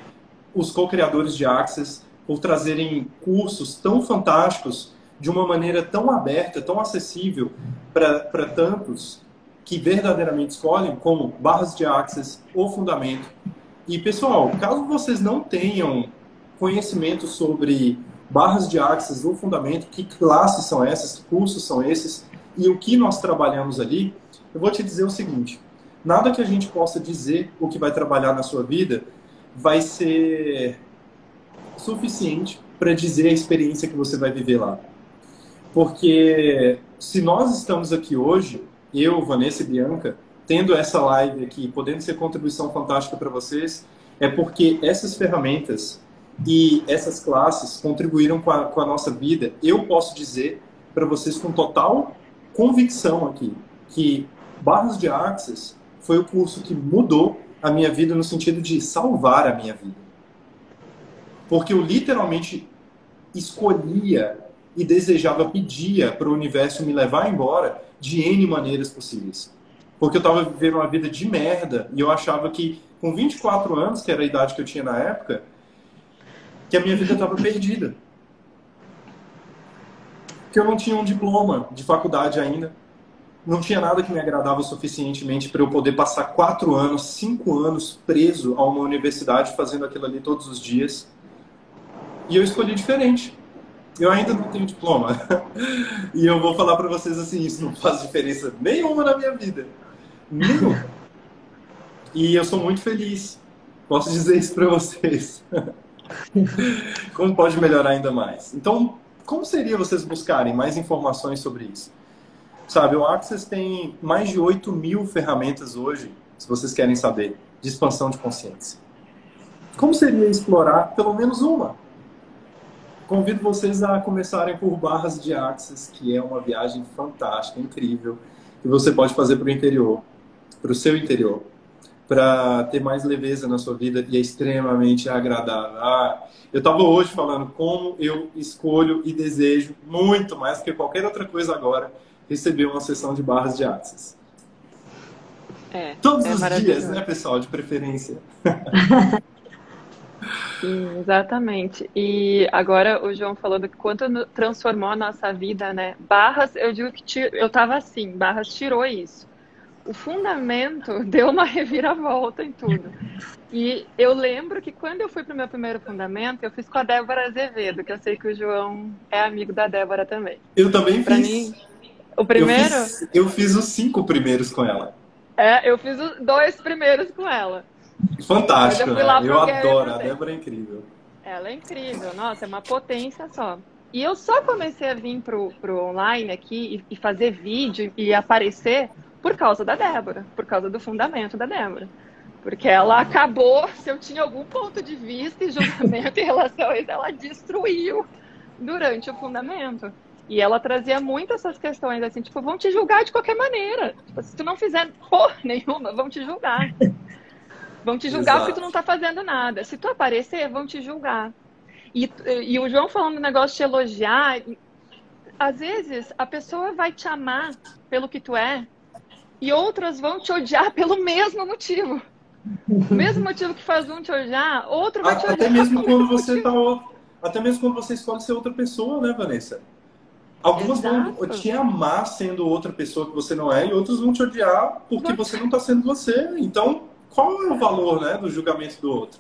os co-criadores de Access, por trazerem cursos tão fantásticos de uma maneira tão aberta, tão acessível para tantos que verdadeiramente escolhem, como barras de access ou fundamento. E pessoal, caso vocês não tenham conhecimento sobre barras de access ou fundamento, que classes são essas, que cursos são esses e o que nós trabalhamos ali, eu vou te dizer o seguinte: nada que a gente possa dizer o que vai trabalhar na sua vida vai ser suficiente para dizer a experiência que você vai viver lá. Porque se nós estamos aqui hoje, eu, Vanessa e Bianca, tendo essa live aqui, podendo ser contribuição fantástica para vocês, é porque essas ferramentas e essas classes contribuíram com a, com a nossa vida. Eu posso dizer para vocês com total convicção aqui que Barras de Access foi o curso que mudou a minha vida no sentido de salvar a minha vida. Porque eu literalmente escolhia e desejava, pedia para o universo me levar embora de N maneiras possíveis. Porque eu estava vivendo uma vida de merda e eu achava que com 24 anos, que era a idade que eu tinha na época, que a minha vida estava perdida. Que eu não tinha um diploma de faculdade ainda. Não tinha nada que me agradava suficientemente para eu poder passar quatro anos, cinco anos preso a uma universidade fazendo aquilo ali todos os dias. E eu escolhi diferente. Eu ainda não tenho diploma. e eu vou falar para vocês assim, isso não faz diferença nenhuma na minha vida. Nenhuma. E eu sou muito feliz. Posso dizer isso para vocês. como pode melhorar ainda mais? Então, como seria vocês buscarem mais informações sobre isso? Sabe, o Access tem mais de 8 mil ferramentas hoje, se vocês querem saber, de expansão de consciência. Como seria explorar pelo menos uma? Convido vocês a começarem por Barras de Axis, que é uma viagem fantástica, incrível, que você pode fazer para o interior, para o seu interior, para ter mais leveza na sua vida e é extremamente agradável. Ah, eu estava hoje falando como eu escolho e desejo muito mais que qualquer outra coisa agora receber uma sessão de Barras de Axis. É, Todos é os dias, né, pessoal, de preferência. Sim, exatamente. E agora o João falou do quanto transformou a nossa vida, né? Barras, eu digo que eu tava assim, Barras tirou isso. O fundamento deu uma reviravolta em tudo. E eu lembro que quando eu fui para o meu primeiro fundamento, eu fiz com a Débora Azevedo, que eu sei que o João é amigo da Débora também. Eu também pra fiz. Mim, o primeiro? Eu fiz, eu fiz os cinco primeiros com ela. É, eu fiz os dois primeiros com ela. Fantástico, eu, né? eu adoro, a Débora é incrível. Ela é incrível, nossa, é uma potência só. E eu só comecei a vir pro, pro online aqui e, e fazer vídeo e aparecer por causa da Débora, por causa do fundamento da Débora. Porque ela acabou, se eu tinha algum ponto de vista e julgamento em relação a isso, ela destruiu durante o fundamento. E ela trazia muito essas questões, assim, tipo, vão te julgar de qualquer maneira. Tipo, se tu não fizer porra nenhuma, vão te julgar. Vão te julgar Exato. porque tu não tá fazendo nada. Se tu aparecer, vão te julgar. E, e o João falando do negócio de elogiar, às vezes a pessoa vai te amar pelo que tu é e outras vão te odiar pelo mesmo motivo. O mesmo motivo que faz um te odiar, outro vai te odiar. Até mesmo quando você tá até mesmo quando você escolhe ser outra pessoa, né, Vanessa? Algumas Exato. vão te amar sendo outra pessoa que você não é, e outros vão te odiar porque você não está sendo você. Então, qual é o valor né, do julgamento do outro?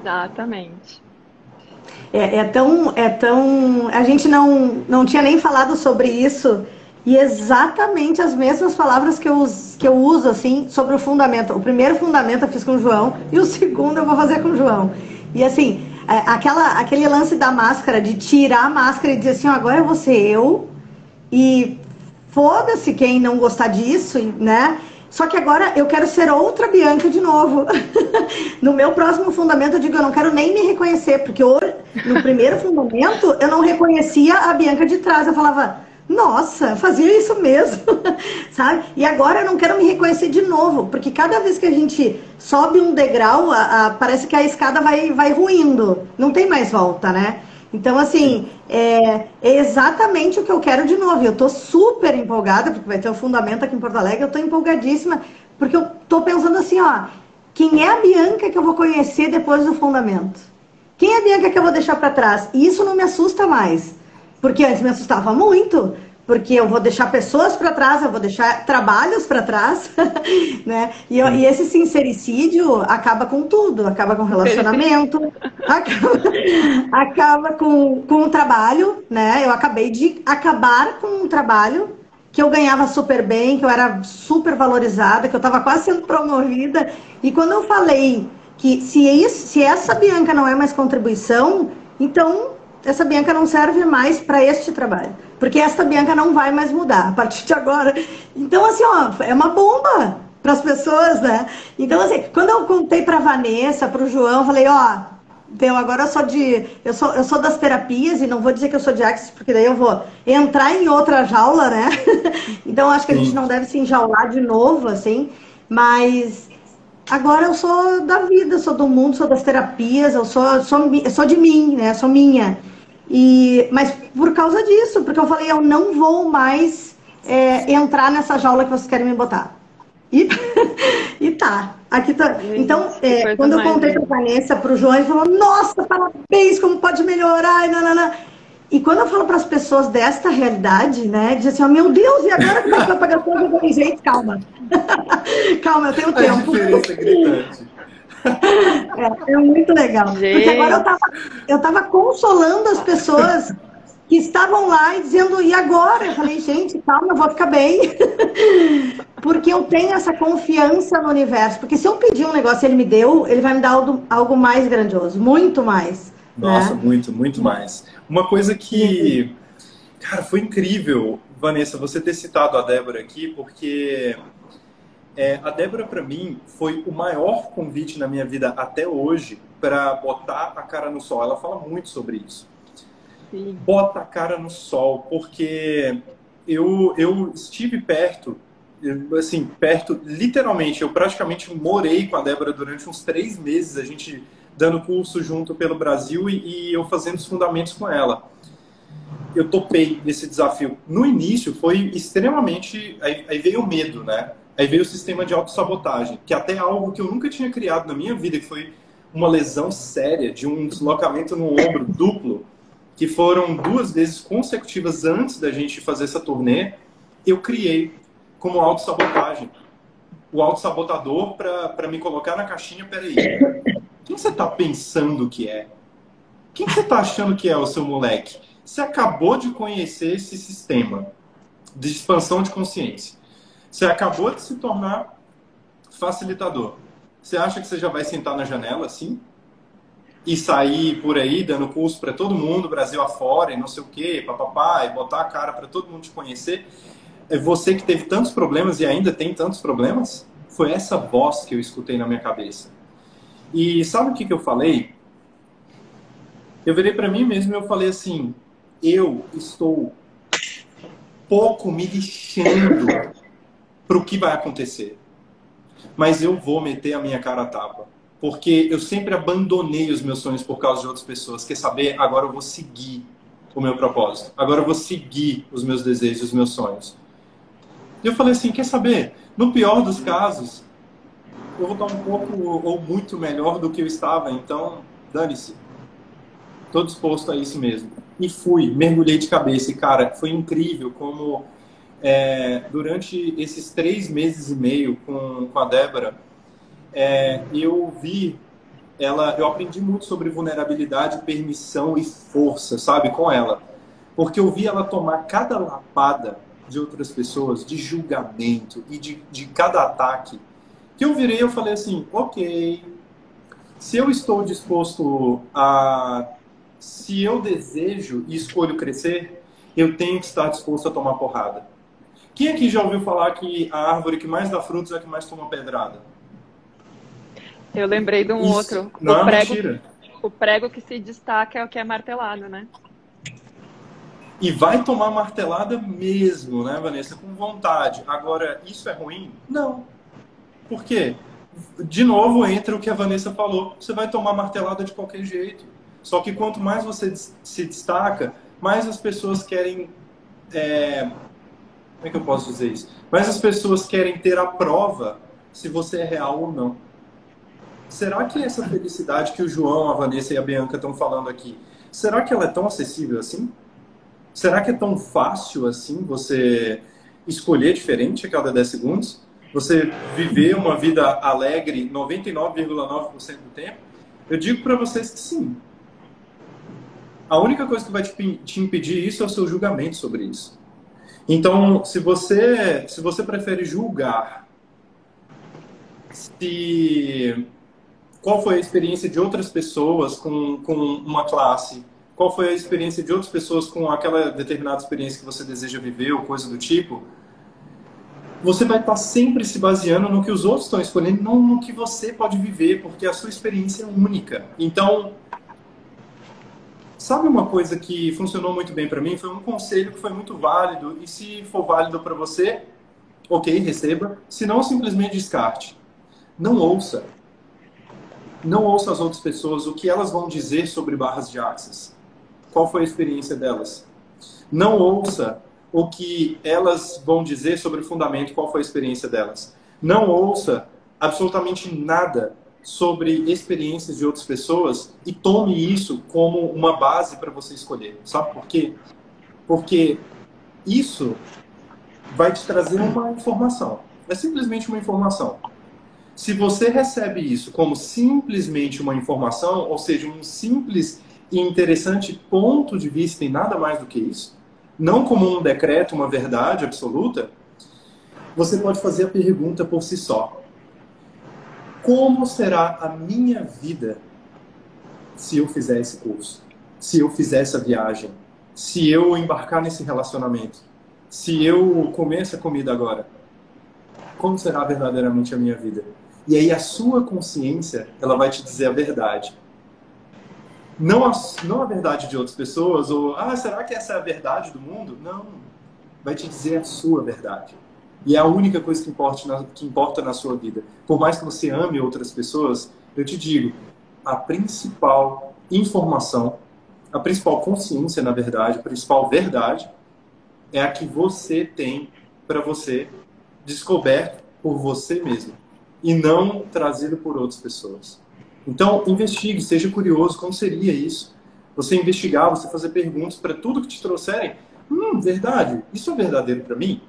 Exatamente. É, é, tão, é tão. A gente não, não tinha nem falado sobre isso. E exatamente as mesmas palavras que eu, que eu uso, assim, sobre o fundamento. O primeiro fundamento eu fiz com o João, e o segundo eu vou fazer com o João. E assim, é, aquela, aquele lance da máscara, de tirar a máscara e dizer assim, agora eu vou ser eu, e foda-se quem não gostar disso, né? Só que agora eu quero ser outra Bianca de novo. no meu próximo fundamento, eu digo, eu não quero nem me reconhecer, porque no primeiro fundamento, eu não reconhecia a Bianca de trás. Eu falava, nossa, fazia isso mesmo, sabe? E agora eu não quero me reconhecer de novo, porque cada vez que a gente sobe um degrau, a, a, parece que a escada vai, vai ruindo, não tem mais volta, né? Então, assim, é, é, exatamente o que eu quero de novo. Eu tô super empolgada, porque vai ter o fundamento aqui em Porto Alegre, eu tô empolgadíssima, porque eu tô pensando assim, ó, quem é a Bianca que eu vou conhecer depois do fundamento? Quem é a Bianca que eu vou deixar para trás? E isso não me assusta mais porque antes me assustava muito, porque eu vou deixar pessoas para trás, eu vou deixar trabalhos para trás, né? E, eu, e, esse sincericídio acaba com tudo, acaba com relacionamento, acaba, acaba com, com o trabalho, né? Eu acabei de acabar com um trabalho que eu ganhava super bem, que eu era super valorizada, que eu estava quase sendo promovida. E quando eu falei que se, isso, se essa Bianca não é mais contribuição, então essa Bianca não serve mais para este trabalho. Porque esta Bianca não vai mais mudar a partir de agora. Então, assim, ó, é uma bomba para as pessoas, né? Então, assim, quando eu contei para Vanessa, para o João, eu falei, ó, então agora eu sou de. Eu sou, eu sou das terapias e não vou dizer que eu sou de Axis, porque daí eu vou entrar em outra jaula, né? então acho que a gente não deve se enjaular de novo, assim. Mas agora eu sou da vida, sou do mundo, sou das terapias, eu sou, sou, sou de mim, né? Sou minha. E, mas por causa disso, porque eu falei, eu não vou mais é, entrar nessa jaula que vocês querem me botar. E, e tá, aqui tá. Então, é, quando eu contei para a Vanessa, para o João, ele falou: Nossa, parabéns, como pode melhorar? E, nanana. e quando eu falo para as pessoas desta realidade, né, diz assim: oh, Meu Deus, e agora que vai pagar todas? Eu falei: Gente, calma, calma, eu tenho tempo. É. É, muito legal. Gente. Porque agora eu tava, eu tava consolando as pessoas que estavam lá e dizendo, e agora? Eu falei, gente, calma, eu vou ficar bem. Porque eu tenho essa confiança no universo. Porque se eu pedir um negócio e ele me deu, ele vai me dar algo, algo mais grandioso, muito mais. Nossa, né? muito, muito mais. Uma coisa que, cara, foi incrível, Vanessa, você ter citado a Débora aqui, porque é, a Débora, para mim, foi o maior convite na minha vida até hoje para botar a cara no sol. Ela fala muito sobre isso. Sim. Bota a cara no sol, porque eu, eu estive perto, assim, perto, literalmente, eu praticamente morei com a Débora durante uns três meses, a gente dando curso junto pelo Brasil e, e eu fazendo os fundamentos com ela. Eu topei nesse desafio. No início foi extremamente. Aí, aí veio o medo, né? Aí veio o sistema de autossabotagem, que até é algo que eu nunca tinha criado na minha vida, que foi uma lesão séria de um deslocamento no ombro duplo, que foram duas vezes consecutivas antes da gente fazer essa turnê, eu criei como autossabotagem. O autossabotador para me colocar na caixinha, peraí, quem você está pensando que é? Quem você está achando que é o seu moleque? Você acabou de conhecer esse sistema de expansão de consciência. Você acabou de se tornar facilitador. Você acha que você já vai sentar na janela assim? E sair por aí dando curso para todo mundo, Brasil afora, e não sei o quê, papapá, e botar a cara para todo mundo te conhecer? É você que teve tantos problemas e ainda tem tantos problemas? Foi essa voz que eu escutei na minha cabeça. E sabe o que, que eu falei? Eu virei para mim mesmo e eu falei assim: eu estou pouco me lixando para o que vai acontecer. Mas eu vou meter a minha cara a tapa. Porque eu sempre abandonei os meus sonhos por causa de outras pessoas. Quer saber? Agora eu vou seguir. o meu propósito. Agora eu vou seguir os meus desejos, os meus sonhos. E eu falei assim, quer saber? No pior dos casos, eu vou estar um pouco ou muito melhor do que eu estava, então dane-se. Estou disposto a isso mesmo. E fui, mergulhei de cabeça. E, cara, foi incrível como é, durante esses três meses e meio com, com a Débora, é, eu vi ela, eu aprendi muito sobre vulnerabilidade, permissão e força, sabe, com ela. Porque eu vi ela tomar cada lapada de outras pessoas, de julgamento e de, de cada ataque, que eu virei eu falei assim, ok, se eu estou disposto a... Se eu desejo e escolho crescer, eu tenho que estar disposto a tomar porrada. Quem aqui já ouviu falar que a árvore que mais dá frutos é a que mais toma pedrada? Eu lembrei de um Isso outro. Não o, prego, mentira. o prego que se destaca é o que é martelado, né? E vai tomar martelada mesmo, né, Vanessa? Com vontade. Agora, isso é ruim? Não. Por quê? De novo entra o que a Vanessa falou. Você vai tomar martelada de qualquer jeito. Só que quanto mais você se destaca, mais as pessoas querem é, como é que eu posso dizer isso? Mas as pessoas querem ter a prova se você é real ou não. Será que essa felicidade que o João, a Vanessa e a Bianca estão falando aqui, será que ela é tão acessível assim? Será que é tão fácil assim você escolher diferente a cada 10 segundos? Você viver uma vida alegre 99,9% do tempo? Eu digo para vocês que sim. A única coisa que vai te impedir isso é o seu julgamento sobre isso. Então, se você, se você prefere julgar se qual foi a experiência de outras pessoas com, com uma classe, qual foi a experiência de outras pessoas com aquela determinada experiência que você deseja viver ou coisa do tipo, você vai estar sempre se baseando no que os outros estão escolhendo, não no que você pode viver, porque a sua experiência é única. Então, Sabe uma coisa que funcionou muito bem para mim? Foi um conselho que foi muito válido e se for válido para você, ok, receba. Se não, simplesmente descarte. Não ouça. Não ouça as outras pessoas o que elas vão dizer sobre barras de axis. Qual foi a experiência delas? Não ouça o que elas vão dizer sobre o fundamento, qual foi a experiência delas. Não ouça absolutamente nada sobre experiências de outras pessoas e tome isso como uma base para você escolher. Sabe por quê? Porque isso vai te trazer uma informação. É simplesmente uma informação. Se você recebe isso como simplesmente uma informação, ou seja, um simples e interessante ponto de vista e nada mais do que isso, não como um decreto, uma verdade absoluta, você pode fazer a pergunta por si só: como será a minha vida se eu fizer esse curso, se eu fizer essa viagem, se eu embarcar nesse relacionamento, se eu comer essa comida agora? Como será verdadeiramente a minha vida? E aí a sua consciência, ela vai te dizer a verdade. Não a, não a verdade de outras pessoas, ou, ah, será que essa é a verdade do mundo? Não. Vai te dizer a sua verdade. E é a única coisa que importa, na, que importa na sua vida. Por mais que você ame outras pessoas, eu te digo, a principal informação, a principal consciência, na verdade, a principal verdade, é a que você tem para você, descoberto por você mesmo, e não trazido por outras pessoas. Então, investigue, seja curioso, como seria isso? Você investigar, você fazer perguntas para tudo que te trouxerem. Hum, verdade, isso é verdadeiro para mim?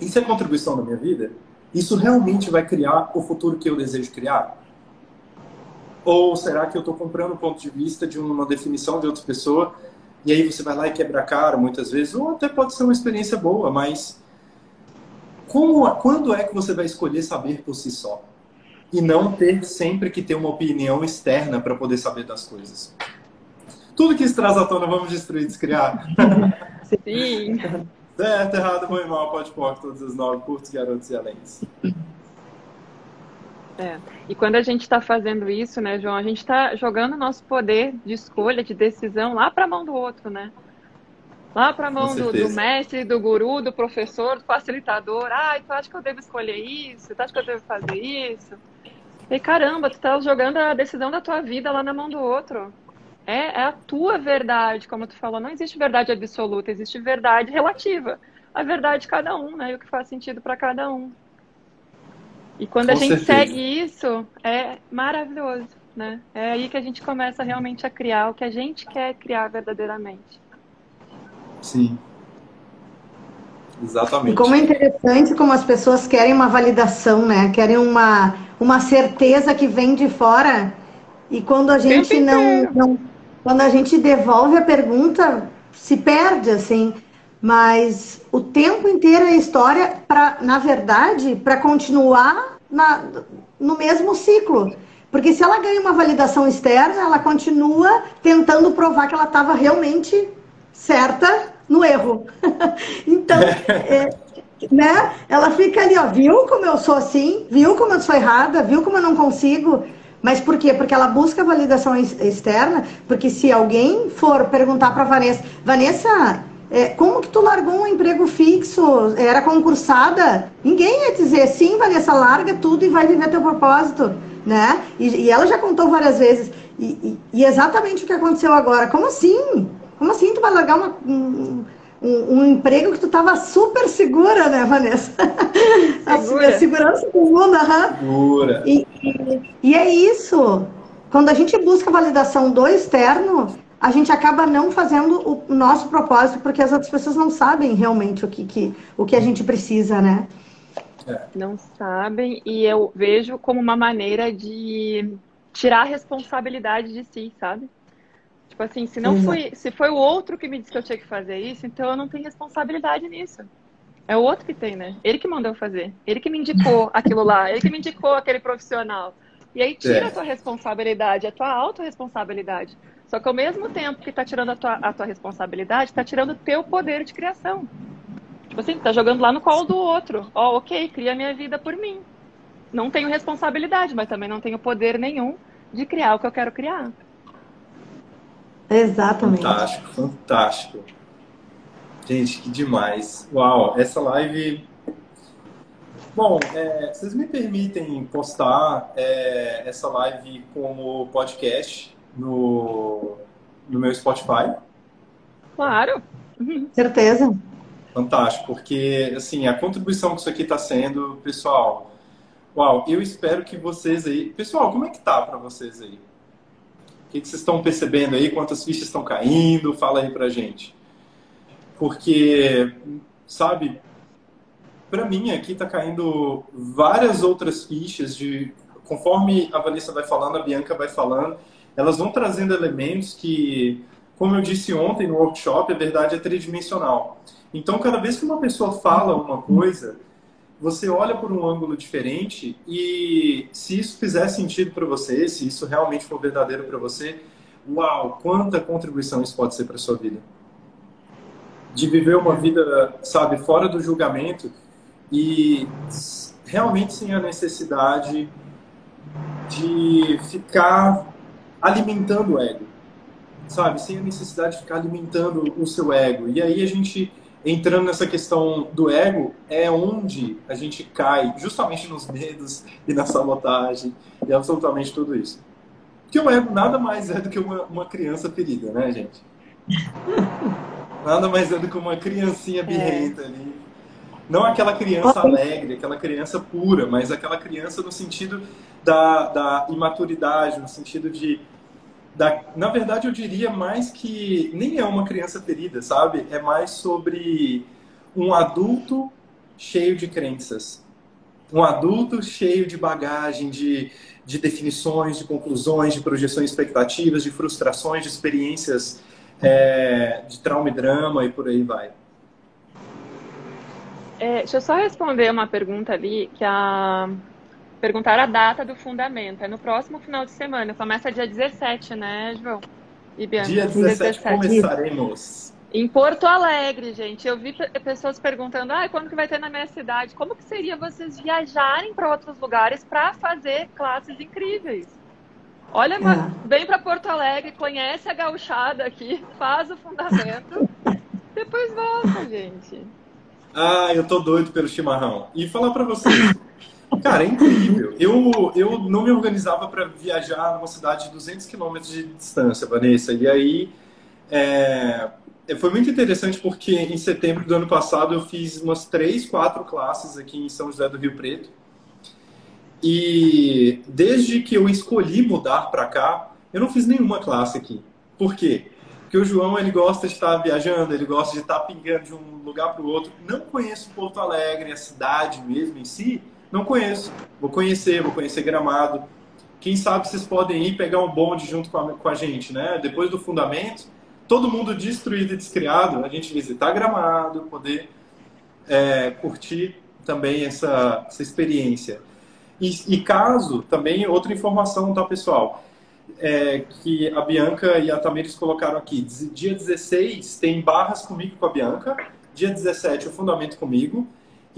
Isso é contribuição na minha vida? Isso realmente vai criar o futuro que eu desejo criar? Ou será que eu estou comprando o ponto de vista de uma definição de outra pessoa e aí você vai lá e quebra a cara muitas vezes? Ou até pode ser uma experiência boa, mas como, quando é que você vai escolher saber por si só? E não ter sempre que ter uma opinião externa para poder saber das coisas. Tudo que se traz à tona, vamos destruir, descriar. Sim. Certo, errado, ruim, mal, pode pôr todos os nove, curtos, garotos e aléns. É. E quando a gente está fazendo isso, né, João, a gente está jogando nosso poder de escolha, de decisão lá para a mão do outro, né? Lá para a mão do, do, mestre, do guru, do professor, do facilitador. Ah, tu acha que eu devo escolher isso? Tu acha que eu devo fazer isso? E caramba, tu está jogando a decisão da tua vida lá na mão do outro. É, é a tua verdade, como tu falou, não existe verdade absoluta, existe verdade relativa. A verdade de cada um, né? E o que faz sentido para cada um. E quando Com a gente certeza. segue isso, é maravilhoso, né? É aí que a gente começa realmente a criar o que a gente quer criar verdadeiramente. Sim. Exatamente. E como é interessante como as pessoas querem uma validação, né? Querem uma, uma certeza que vem de fora. E quando a gente não, não, Quando a gente devolve a pergunta, se perde, assim. Mas o tempo inteiro é história para, na verdade, para continuar na, no mesmo ciclo. Porque se ela ganha uma validação externa, ela continua tentando provar que ela estava realmente certa no erro. então, é, né? Ela fica ali, ó, viu como eu sou assim? Viu como eu sou errada? Viu como eu não consigo? Mas por quê? Porque ela busca validação externa, porque se alguém for perguntar para Vanessa, Vanessa, é, como que tu largou um emprego fixo? Era concursada? Ninguém ia dizer, sim, Vanessa, larga tudo e vai viver teu propósito, né? E, e ela já contou várias vezes. E, e, e, exatamente o que aconteceu agora. Como assim? Como assim tu vai largar uma, um, um, um, emprego que tu estava super segura, né, Vanessa? Segura. A, segurança do mundo, aham. Segura. E, e, e é isso. Quando a gente busca validação do externo, a gente acaba não fazendo o nosso propósito, porque as outras pessoas não sabem realmente o que, que, o que a gente precisa, né? É. Não sabem, e eu vejo como uma maneira de tirar a responsabilidade de si, sabe? Tipo assim, se não foi, se foi o outro que me disse que eu tinha que fazer isso, então eu não tenho responsabilidade nisso. É o outro que tem, né? Ele que mandou fazer. Ele que me indicou aquilo lá. Ele que me indicou aquele profissional. E aí tira é. a tua responsabilidade, a tua autorresponsabilidade. Só que ao mesmo tempo que está tirando a tua, a tua responsabilidade, está tirando o teu poder de criação. Tipo assim, tá jogando lá no colo do outro. Ó, oh, ok, cria minha vida por mim. Não tenho responsabilidade, mas também não tenho poder nenhum de criar o que eu quero criar. Exatamente. Fantástico, fantástico. Gente, que demais. Uau, essa live. Bom, é, vocês me permitem postar é, essa live como podcast no, no meu Spotify? Claro. Uhum. Certeza. Fantástico, porque assim, a contribuição que isso aqui está sendo, pessoal, uau, eu espero que vocês aí. Pessoal, como é que tá para vocês aí? O que, vocês estão percebendo aí? Quantas fichas estão caindo? Fala aí pra gente. Porque, sabe, para mim aqui está caindo várias outras fichas de conforme a Vanessa vai falando, a Bianca vai falando, elas vão trazendo elementos que, como eu disse ontem no workshop, a verdade é tridimensional. Então, cada vez que uma pessoa fala uma coisa, você olha por um ângulo diferente e se isso fizer sentido para você, se isso realmente for verdadeiro para você, uau, quanta contribuição isso pode ser para sua vida. De viver uma vida, sabe, fora do julgamento e realmente sem a necessidade de ficar alimentando o ego, sabe, sem a necessidade de ficar alimentando o seu ego. E aí a gente entrando nessa questão do ego, é onde a gente cai, justamente nos medos e na sabotagem e absolutamente tudo isso. Porque o ego nada mais é do que uma, uma criança ferida, né, gente? Nada mais é do que uma criancinha birrenta é. ali. Não aquela criança alegre, aquela criança pura, mas aquela criança no sentido da, da imaturidade, no sentido de da, na verdade, eu diria mais que nem é uma criança ferida, sabe? É mais sobre um adulto cheio de crenças. Um adulto cheio de bagagem, de, de definições, de conclusões, de projeções expectativas, de frustrações, de experiências é, de trauma e drama e por aí vai. É, deixa eu só responder uma pergunta ali que a Perguntaram a data do fundamento. É no próximo final de semana. Começa dia 17, né, João? E Bianca? Dia 17, 17. começaremos. Em Porto Alegre, gente. Eu vi pessoas perguntando: ah, quando que vai ter na minha cidade? Como que seria vocês viajarem para outros lugares para fazer classes incríveis? Olha, é. vem para Porto Alegre, conhece a gauchada aqui, faz o fundamento, depois volta, gente. Ah, eu tô doido pelo chimarrão. E falar para vocês, Cara, é incrível. Eu, eu não me organizava para viajar numa cidade de 200 quilômetros de distância, Vanessa. E aí é, foi muito interessante porque em setembro do ano passado eu fiz umas três, quatro classes aqui em São José do Rio Preto. E desde que eu escolhi mudar para cá, eu não fiz nenhuma classe aqui. Por quê? Porque o João ele gosta de estar viajando, ele gosta de estar pingando de um lugar para o outro. Não conheço Porto Alegre, a cidade mesmo em si, não conheço. Vou conhecer, vou conhecer Gramado. Quem sabe vocês podem ir pegar um bonde junto com a, com a gente, né? Depois do fundamento, todo mundo destruído e descriado, a gente visitar Gramado, poder é, curtir também essa, essa experiência. E, e, caso, também, outra informação, tá, pessoal? É, que a Bianca e a Tamires colocaram aqui. Dia 16 tem barras comigo com a Bianca. Dia 17 o fundamento comigo.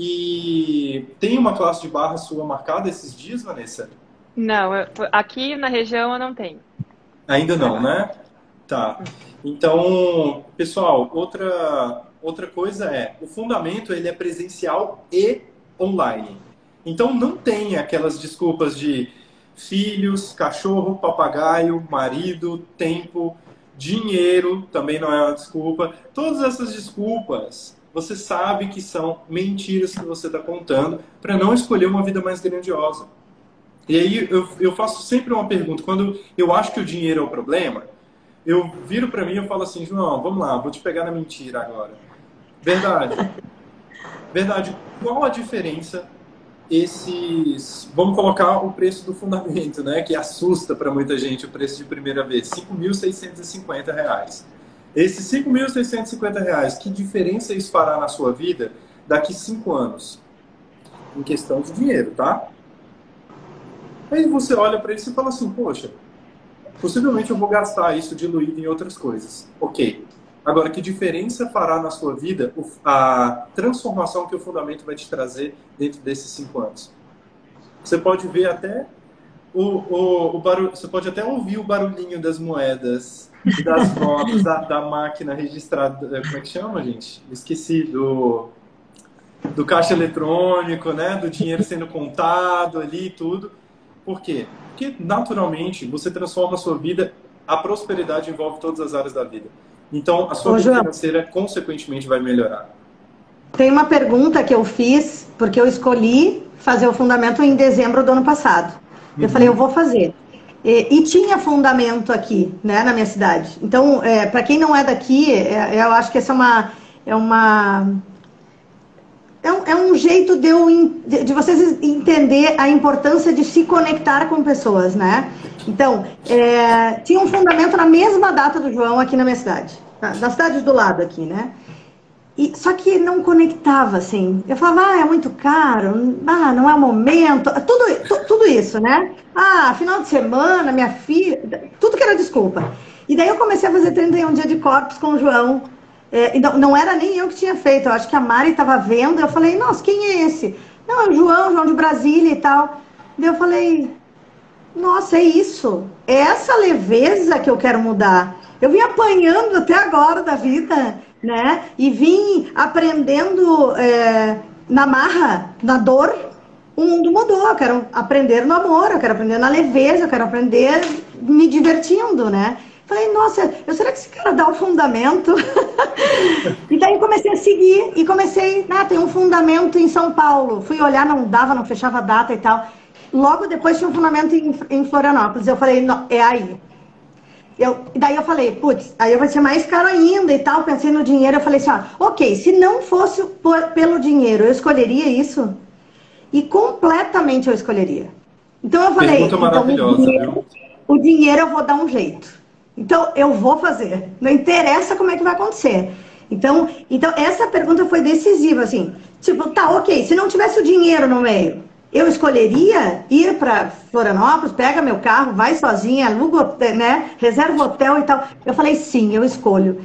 E tem uma classe de barra sua marcada esses dias, Vanessa? Não, eu, aqui na região eu não tenho. Ainda não, né? Tá. Então, pessoal, outra, outra coisa é, o fundamento ele é presencial e online. Então não tem aquelas desculpas de filhos, cachorro, papagaio, marido, tempo, dinheiro, também não é uma desculpa. Todas essas desculpas você sabe que são mentiras que você está contando para não escolher uma vida mais grandiosa. E aí eu, eu faço sempre uma pergunta. Quando eu acho que o dinheiro é o problema, eu viro para mim e falo assim, João, vamos lá, vou te pegar na mentira agora. Verdade. Verdade. Qual a diferença esses... Vamos colocar o preço do fundamento, né? Que assusta para muita gente o preço de primeira vez. R$ 5.650. Esses R$ 5.650, que diferença isso fará na sua vida daqui cinco anos? Em questão de dinheiro, tá? Aí você olha para isso e fala assim, poxa, possivelmente eu vou gastar isso diluído em outras coisas. Ok. Agora, que diferença fará na sua vida a transformação que o fundamento vai te trazer dentro desses cinco anos? Você pode ver até o, o, o barulho, você pode até ouvir o barulhinho das moedas das notas, da, da, máquina registrada. Como é que chama, gente? Esqueci do, do caixa eletrônico, né? Do dinheiro sendo contado ali e tudo. Por quê? Porque naturalmente você transforma a sua vida, a prosperidade envolve todas as áreas da vida. Então a sua Ô, vida João, financeira consequentemente vai melhorar. Tem uma pergunta que eu fiz, porque eu escolhi fazer o fundamento em dezembro do ano passado. Eu falei, eu vou fazer. E, e, tinha fundamento aqui, né, na minha cidade. Então, é, para quem não é daqui, é, eu acho que essa é uma é uma é um, é um jeito de, eu, de, de vocês entender a importância de se conectar com pessoas, né? Então, é, tinha um fundamento na mesma data do João aqui na minha cidade, na cidade do lado aqui, né? E, só que não conectava, assim. Eu falava, ah, é muito caro, ah, não é o momento, tudo, tudo isso, né? Ah, final de semana, minha filha, tudo que era desculpa. E daí eu comecei a fazer 31 dias de corpos com o João. É, não, não era nem eu que tinha feito, eu acho que a Mari estava vendo. Eu falei, nossa, quem é esse? Não, é o João, João de Brasília e tal. Daí eu falei, nossa, é isso. É essa leveza que eu quero mudar. Eu vim apanhando até agora da vida, né? E vim aprendendo é, na marra, na dor. O mundo mudou. Eu quero aprender no amor, eu quero aprender na leveza, eu quero aprender me divertindo, né? Falei, nossa, eu será que esse cara dá o fundamento? e daí comecei a seguir e comecei, ah, tem um fundamento em São Paulo. Fui olhar, não dava, não fechava data e tal. Logo depois tinha um fundamento em, em Florianópolis. Eu falei, é aí. Eu, daí eu falei, putz, aí vai ser mais caro ainda e tal. Pensei no dinheiro, eu falei assim, ó, ok, se não fosse por, pelo dinheiro, eu escolheria isso? E completamente eu escolheria. Então eu falei, então, o, dinheiro, o dinheiro eu vou dar um jeito. Então eu vou fazer. Não interessa como é que vai acontecer. Então, então essa pergunta foi decisiva, assim. Tipo, tá, ok, se não tivesse o dinheiro no meio, eu escolheria ir para Florianópolis, pega meu carro, vai sozinha, aluga, né, reserva hotel e tal. Eu falei, sim, eu escolho.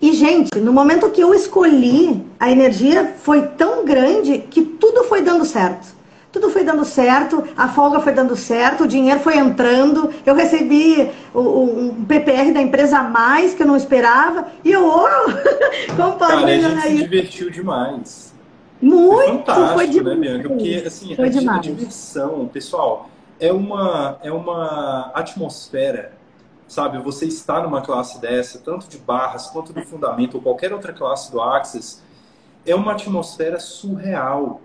E, gente, no momento que eu escolhi, a energia foi tão grande que tudo foi dando certo. Tudo foi dando certo, a folga foi dando certo, o dinheiro foi entrando, eu recebi um PPR da empresa a mais que eu não esperava, e eu, oh, como Cara, a gente se divertiu demais. Muito, é fantástico, foi né, Bianca? Porque, assim, foi a, a diversão, pessoal, é uma, é uma atmosfera, sabe? Você está numa classe dessa, tanto de barras quanto do fundamento, ou qualquer outra classe do Access, é uma atmosfera surreal.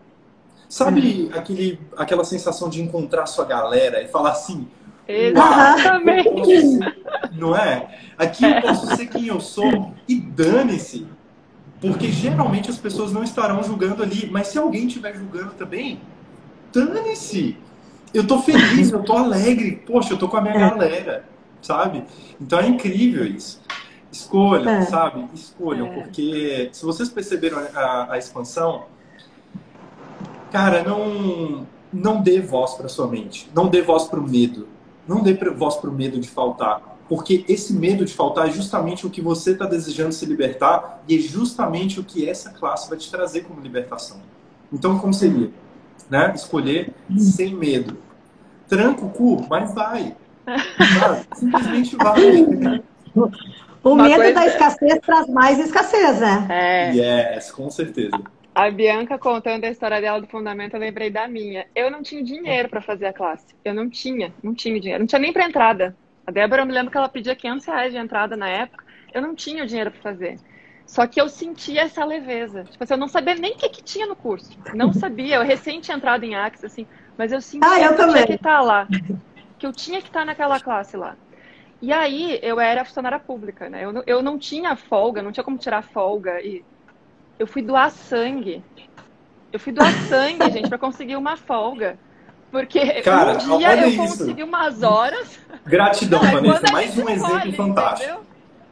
Sabe é. aquele, aquela sensação de encontrar sua galera e falar assim, Exatamente. Não é? Aqui eu posso ser quem eu sou e dane-se. Porque geralmente as pessoas não estarão julgando ali. Mas se alguém estiver julgando também, dane-se. Eu tô feliz, eu tô alegre. Poxa, eu tô com a minha é. galera, sabe? Então é incrível isso. Escolham, é. sabe? Escolham, é. porque se vocês perceberam a, a expansão, cara, não não dê voz para sua mente, não dê voz para o medo, não dê voz para o medo de faltar, porque esse medo de faltar é justamente o que você está desejando se libertar e é justamente o que essa classe vai te trazer como libertação. Então, como seria? Né? Escolher sem medo. Tranca o cu, mas vai. Simplesmente vai. O Uma medo coisa... da escassez traz mais escassez, né? É. Yes, com certeza. A Bianca contando a história dela do fundamento, eu lembrei da minha. Eu não tinha dinheiro para fazer a classe. Eu não tinha, não tinha dinheiro. Não tinha nem para entrada. A Débora, eu me lembro que ela pedia 500 reais de entrada na época. Eu não tinha o dinheiro para fazer. Só que eu sentia essa leveza. Tipo assim, eu não sabia nem o que, que tinha no curso. Não sabia. Eu recém tinha entrado em Axis, assim. Mas eu sentia ah, eu que eu tinha que estar tá lá. Que eu tinha que estar tá naquela classe lá. E aí, eu era funcionária pública, né? Eu não, eu não tinha folga, não tinha como tirar folga. E eu fui doar sangue. Eu fui doar sangue, gente, para conseguir uma folga. Porque Cara, um dia eu isso. consegui umas horas. Gratidão, Não, Vanessa. Mais um escolhe, exemplo fantástico. Entendeu?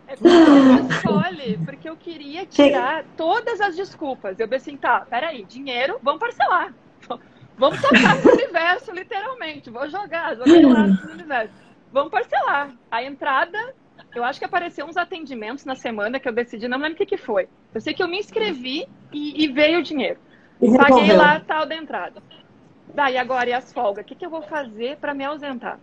É quando escolhe, porque eu queria tirar todas as desculpas. Eu pensei, tá, peraí, dinheiro, vamos parcelar. Vamos tocar pro universo, literalmente. Vou jogar, jogar no universo. Vamos parcelar. A entrada eu acho que apareceu uns atendimentos na semana que eu decidi, não lembro o que, que foi. Eu sei que eu me inscrevi e, e veio o dinheiro. E Paguei lá tal da entrada. Daí agora e as folgas? O que, que eu vou fazer para me ausentar?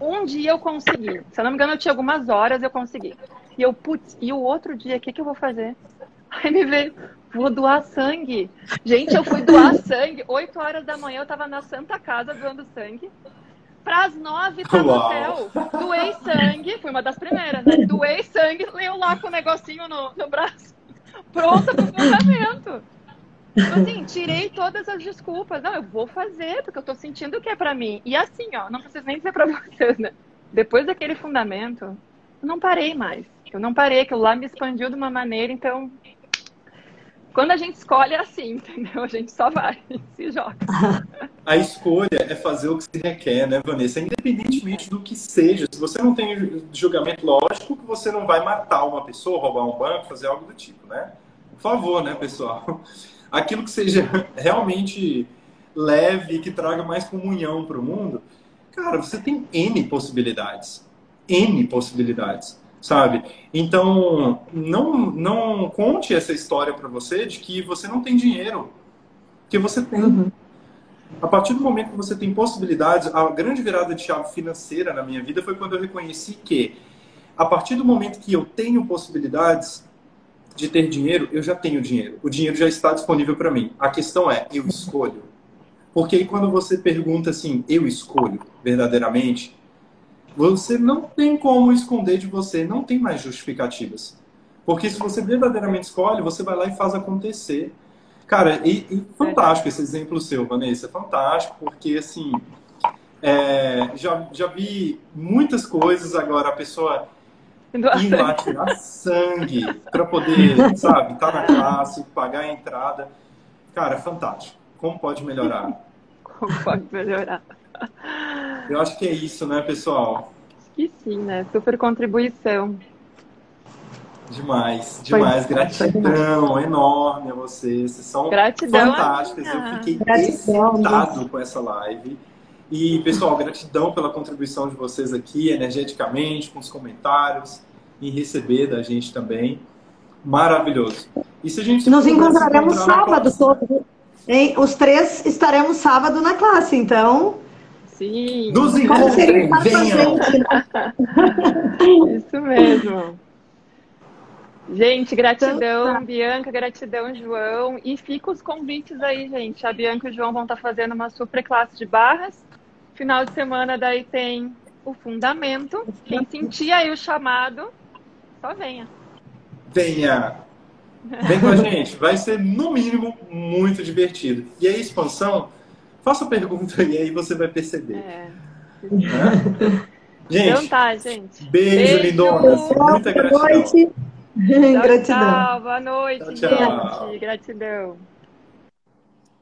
Um dia eu consegui. Se eu não me engano, eu tinha algumas horas, eu consegui. E eu, putz, e o outro dia, o que, que eu vou fazer? Aí me veio, vou doar sangue. Gente, eu fui doar sangue. Oito horas da manhã eu tava na Santa Casa doando sangue. Para as nove tá no hotel. Doei sangue, fui uma das primeiras, né? Doei sangue, leu lá com o negocinho no, no braço. Pronta pro fundamento. Tipo assim, tirei todas as desculpas. Não, eu vou fazer, porque eu tô sentindo que é para mim. E assim, ó, não preciso nem dizer pra vocês, né? Depois daquele fundamento, eu não parei mais. Eu não parei, aquilo lá me expandiu de uma maneira, então quando a gente escolhe é assim, entendeu? A gente só vai, se joga. A escolha é fazer o que se requer, né, Vanessa? Independentemente do que seja. Se você não tem julgamento lógico, que você não vai matar uma pessoa, roubar um banco, fazer algo do tipo, né? Por favor, né, pessoal? Aquilo que seja realmente leve, que traga mais comunhão para o mundo, cara, você tem N possibilidades. N possibilidades sabe? Então, não, não conte essa história para você de que você não tem dinheiro, que você tem. Uhum. A partir do momento que você tem possibilidades, a grande virada de chave financeira na minha vida foi quando eu reconheci que, a partir do momento que eu tenho possibilidades de ter dinheiro, eu já tenho dinheiro. O dinheiro já está disponível para mim. A questão é, eu escolho. Porque aí quando você pergunta assim, eu escolho verdadeiramente, você não tem como esconder de você, não tem mais justificativas. Porque se você verdadeiramente escolhe, você vai lá e faz acontecer. Cara, e, e fantástico esse exemplo seu, Vanessa, fantástico, porque assim, é, já, já vi muitas coisas agora, a pessoa ir lá tirar sangue para poder, sabe, estar tá na classe, pagar a entrada. Cara, fantástico. Como pode melhorar? Como pode melhorar? Eu acho que é isso, né, pessoal? Que sim, né? Super contribuição. Demais, demais. Foi, Gratidão foi enorme a vocês. Vocês são Gratidão fantásticas. Eu fiquei Gratidão, excitado com essa live. E, pessoal, gratidão pela contribuição de vocês aqui, energeticamente, com os comentários, e receber da gente também. Maravilhoso. E se a gente Nos encontraremos sábado todos. Hein? Os três estaremos sábado na classe, então Sim. Nos encontrem, venham. Isso mesmo. Gente, gratidão, então, tá. Bianca, gratidão, João. E fica os convites aí, gente. A Bianca e o João vão estar tá fazendo uma super classe de barras. Final de semana daí tem o fundamento. Quem sentir aí o chamado, só venha. Venha! Vem com a gente, vai ser no mínimo muito divertido. E aí, expansão, faça a pergunta e aí você vai perceber. É. Né? Gente, então tá, gente. Beijo, beijo. lindonas. Muita gratidão. Boa noite. Tchau, gratidão. Tchau, boa noite, tchau, tchau. gente. Gratidão.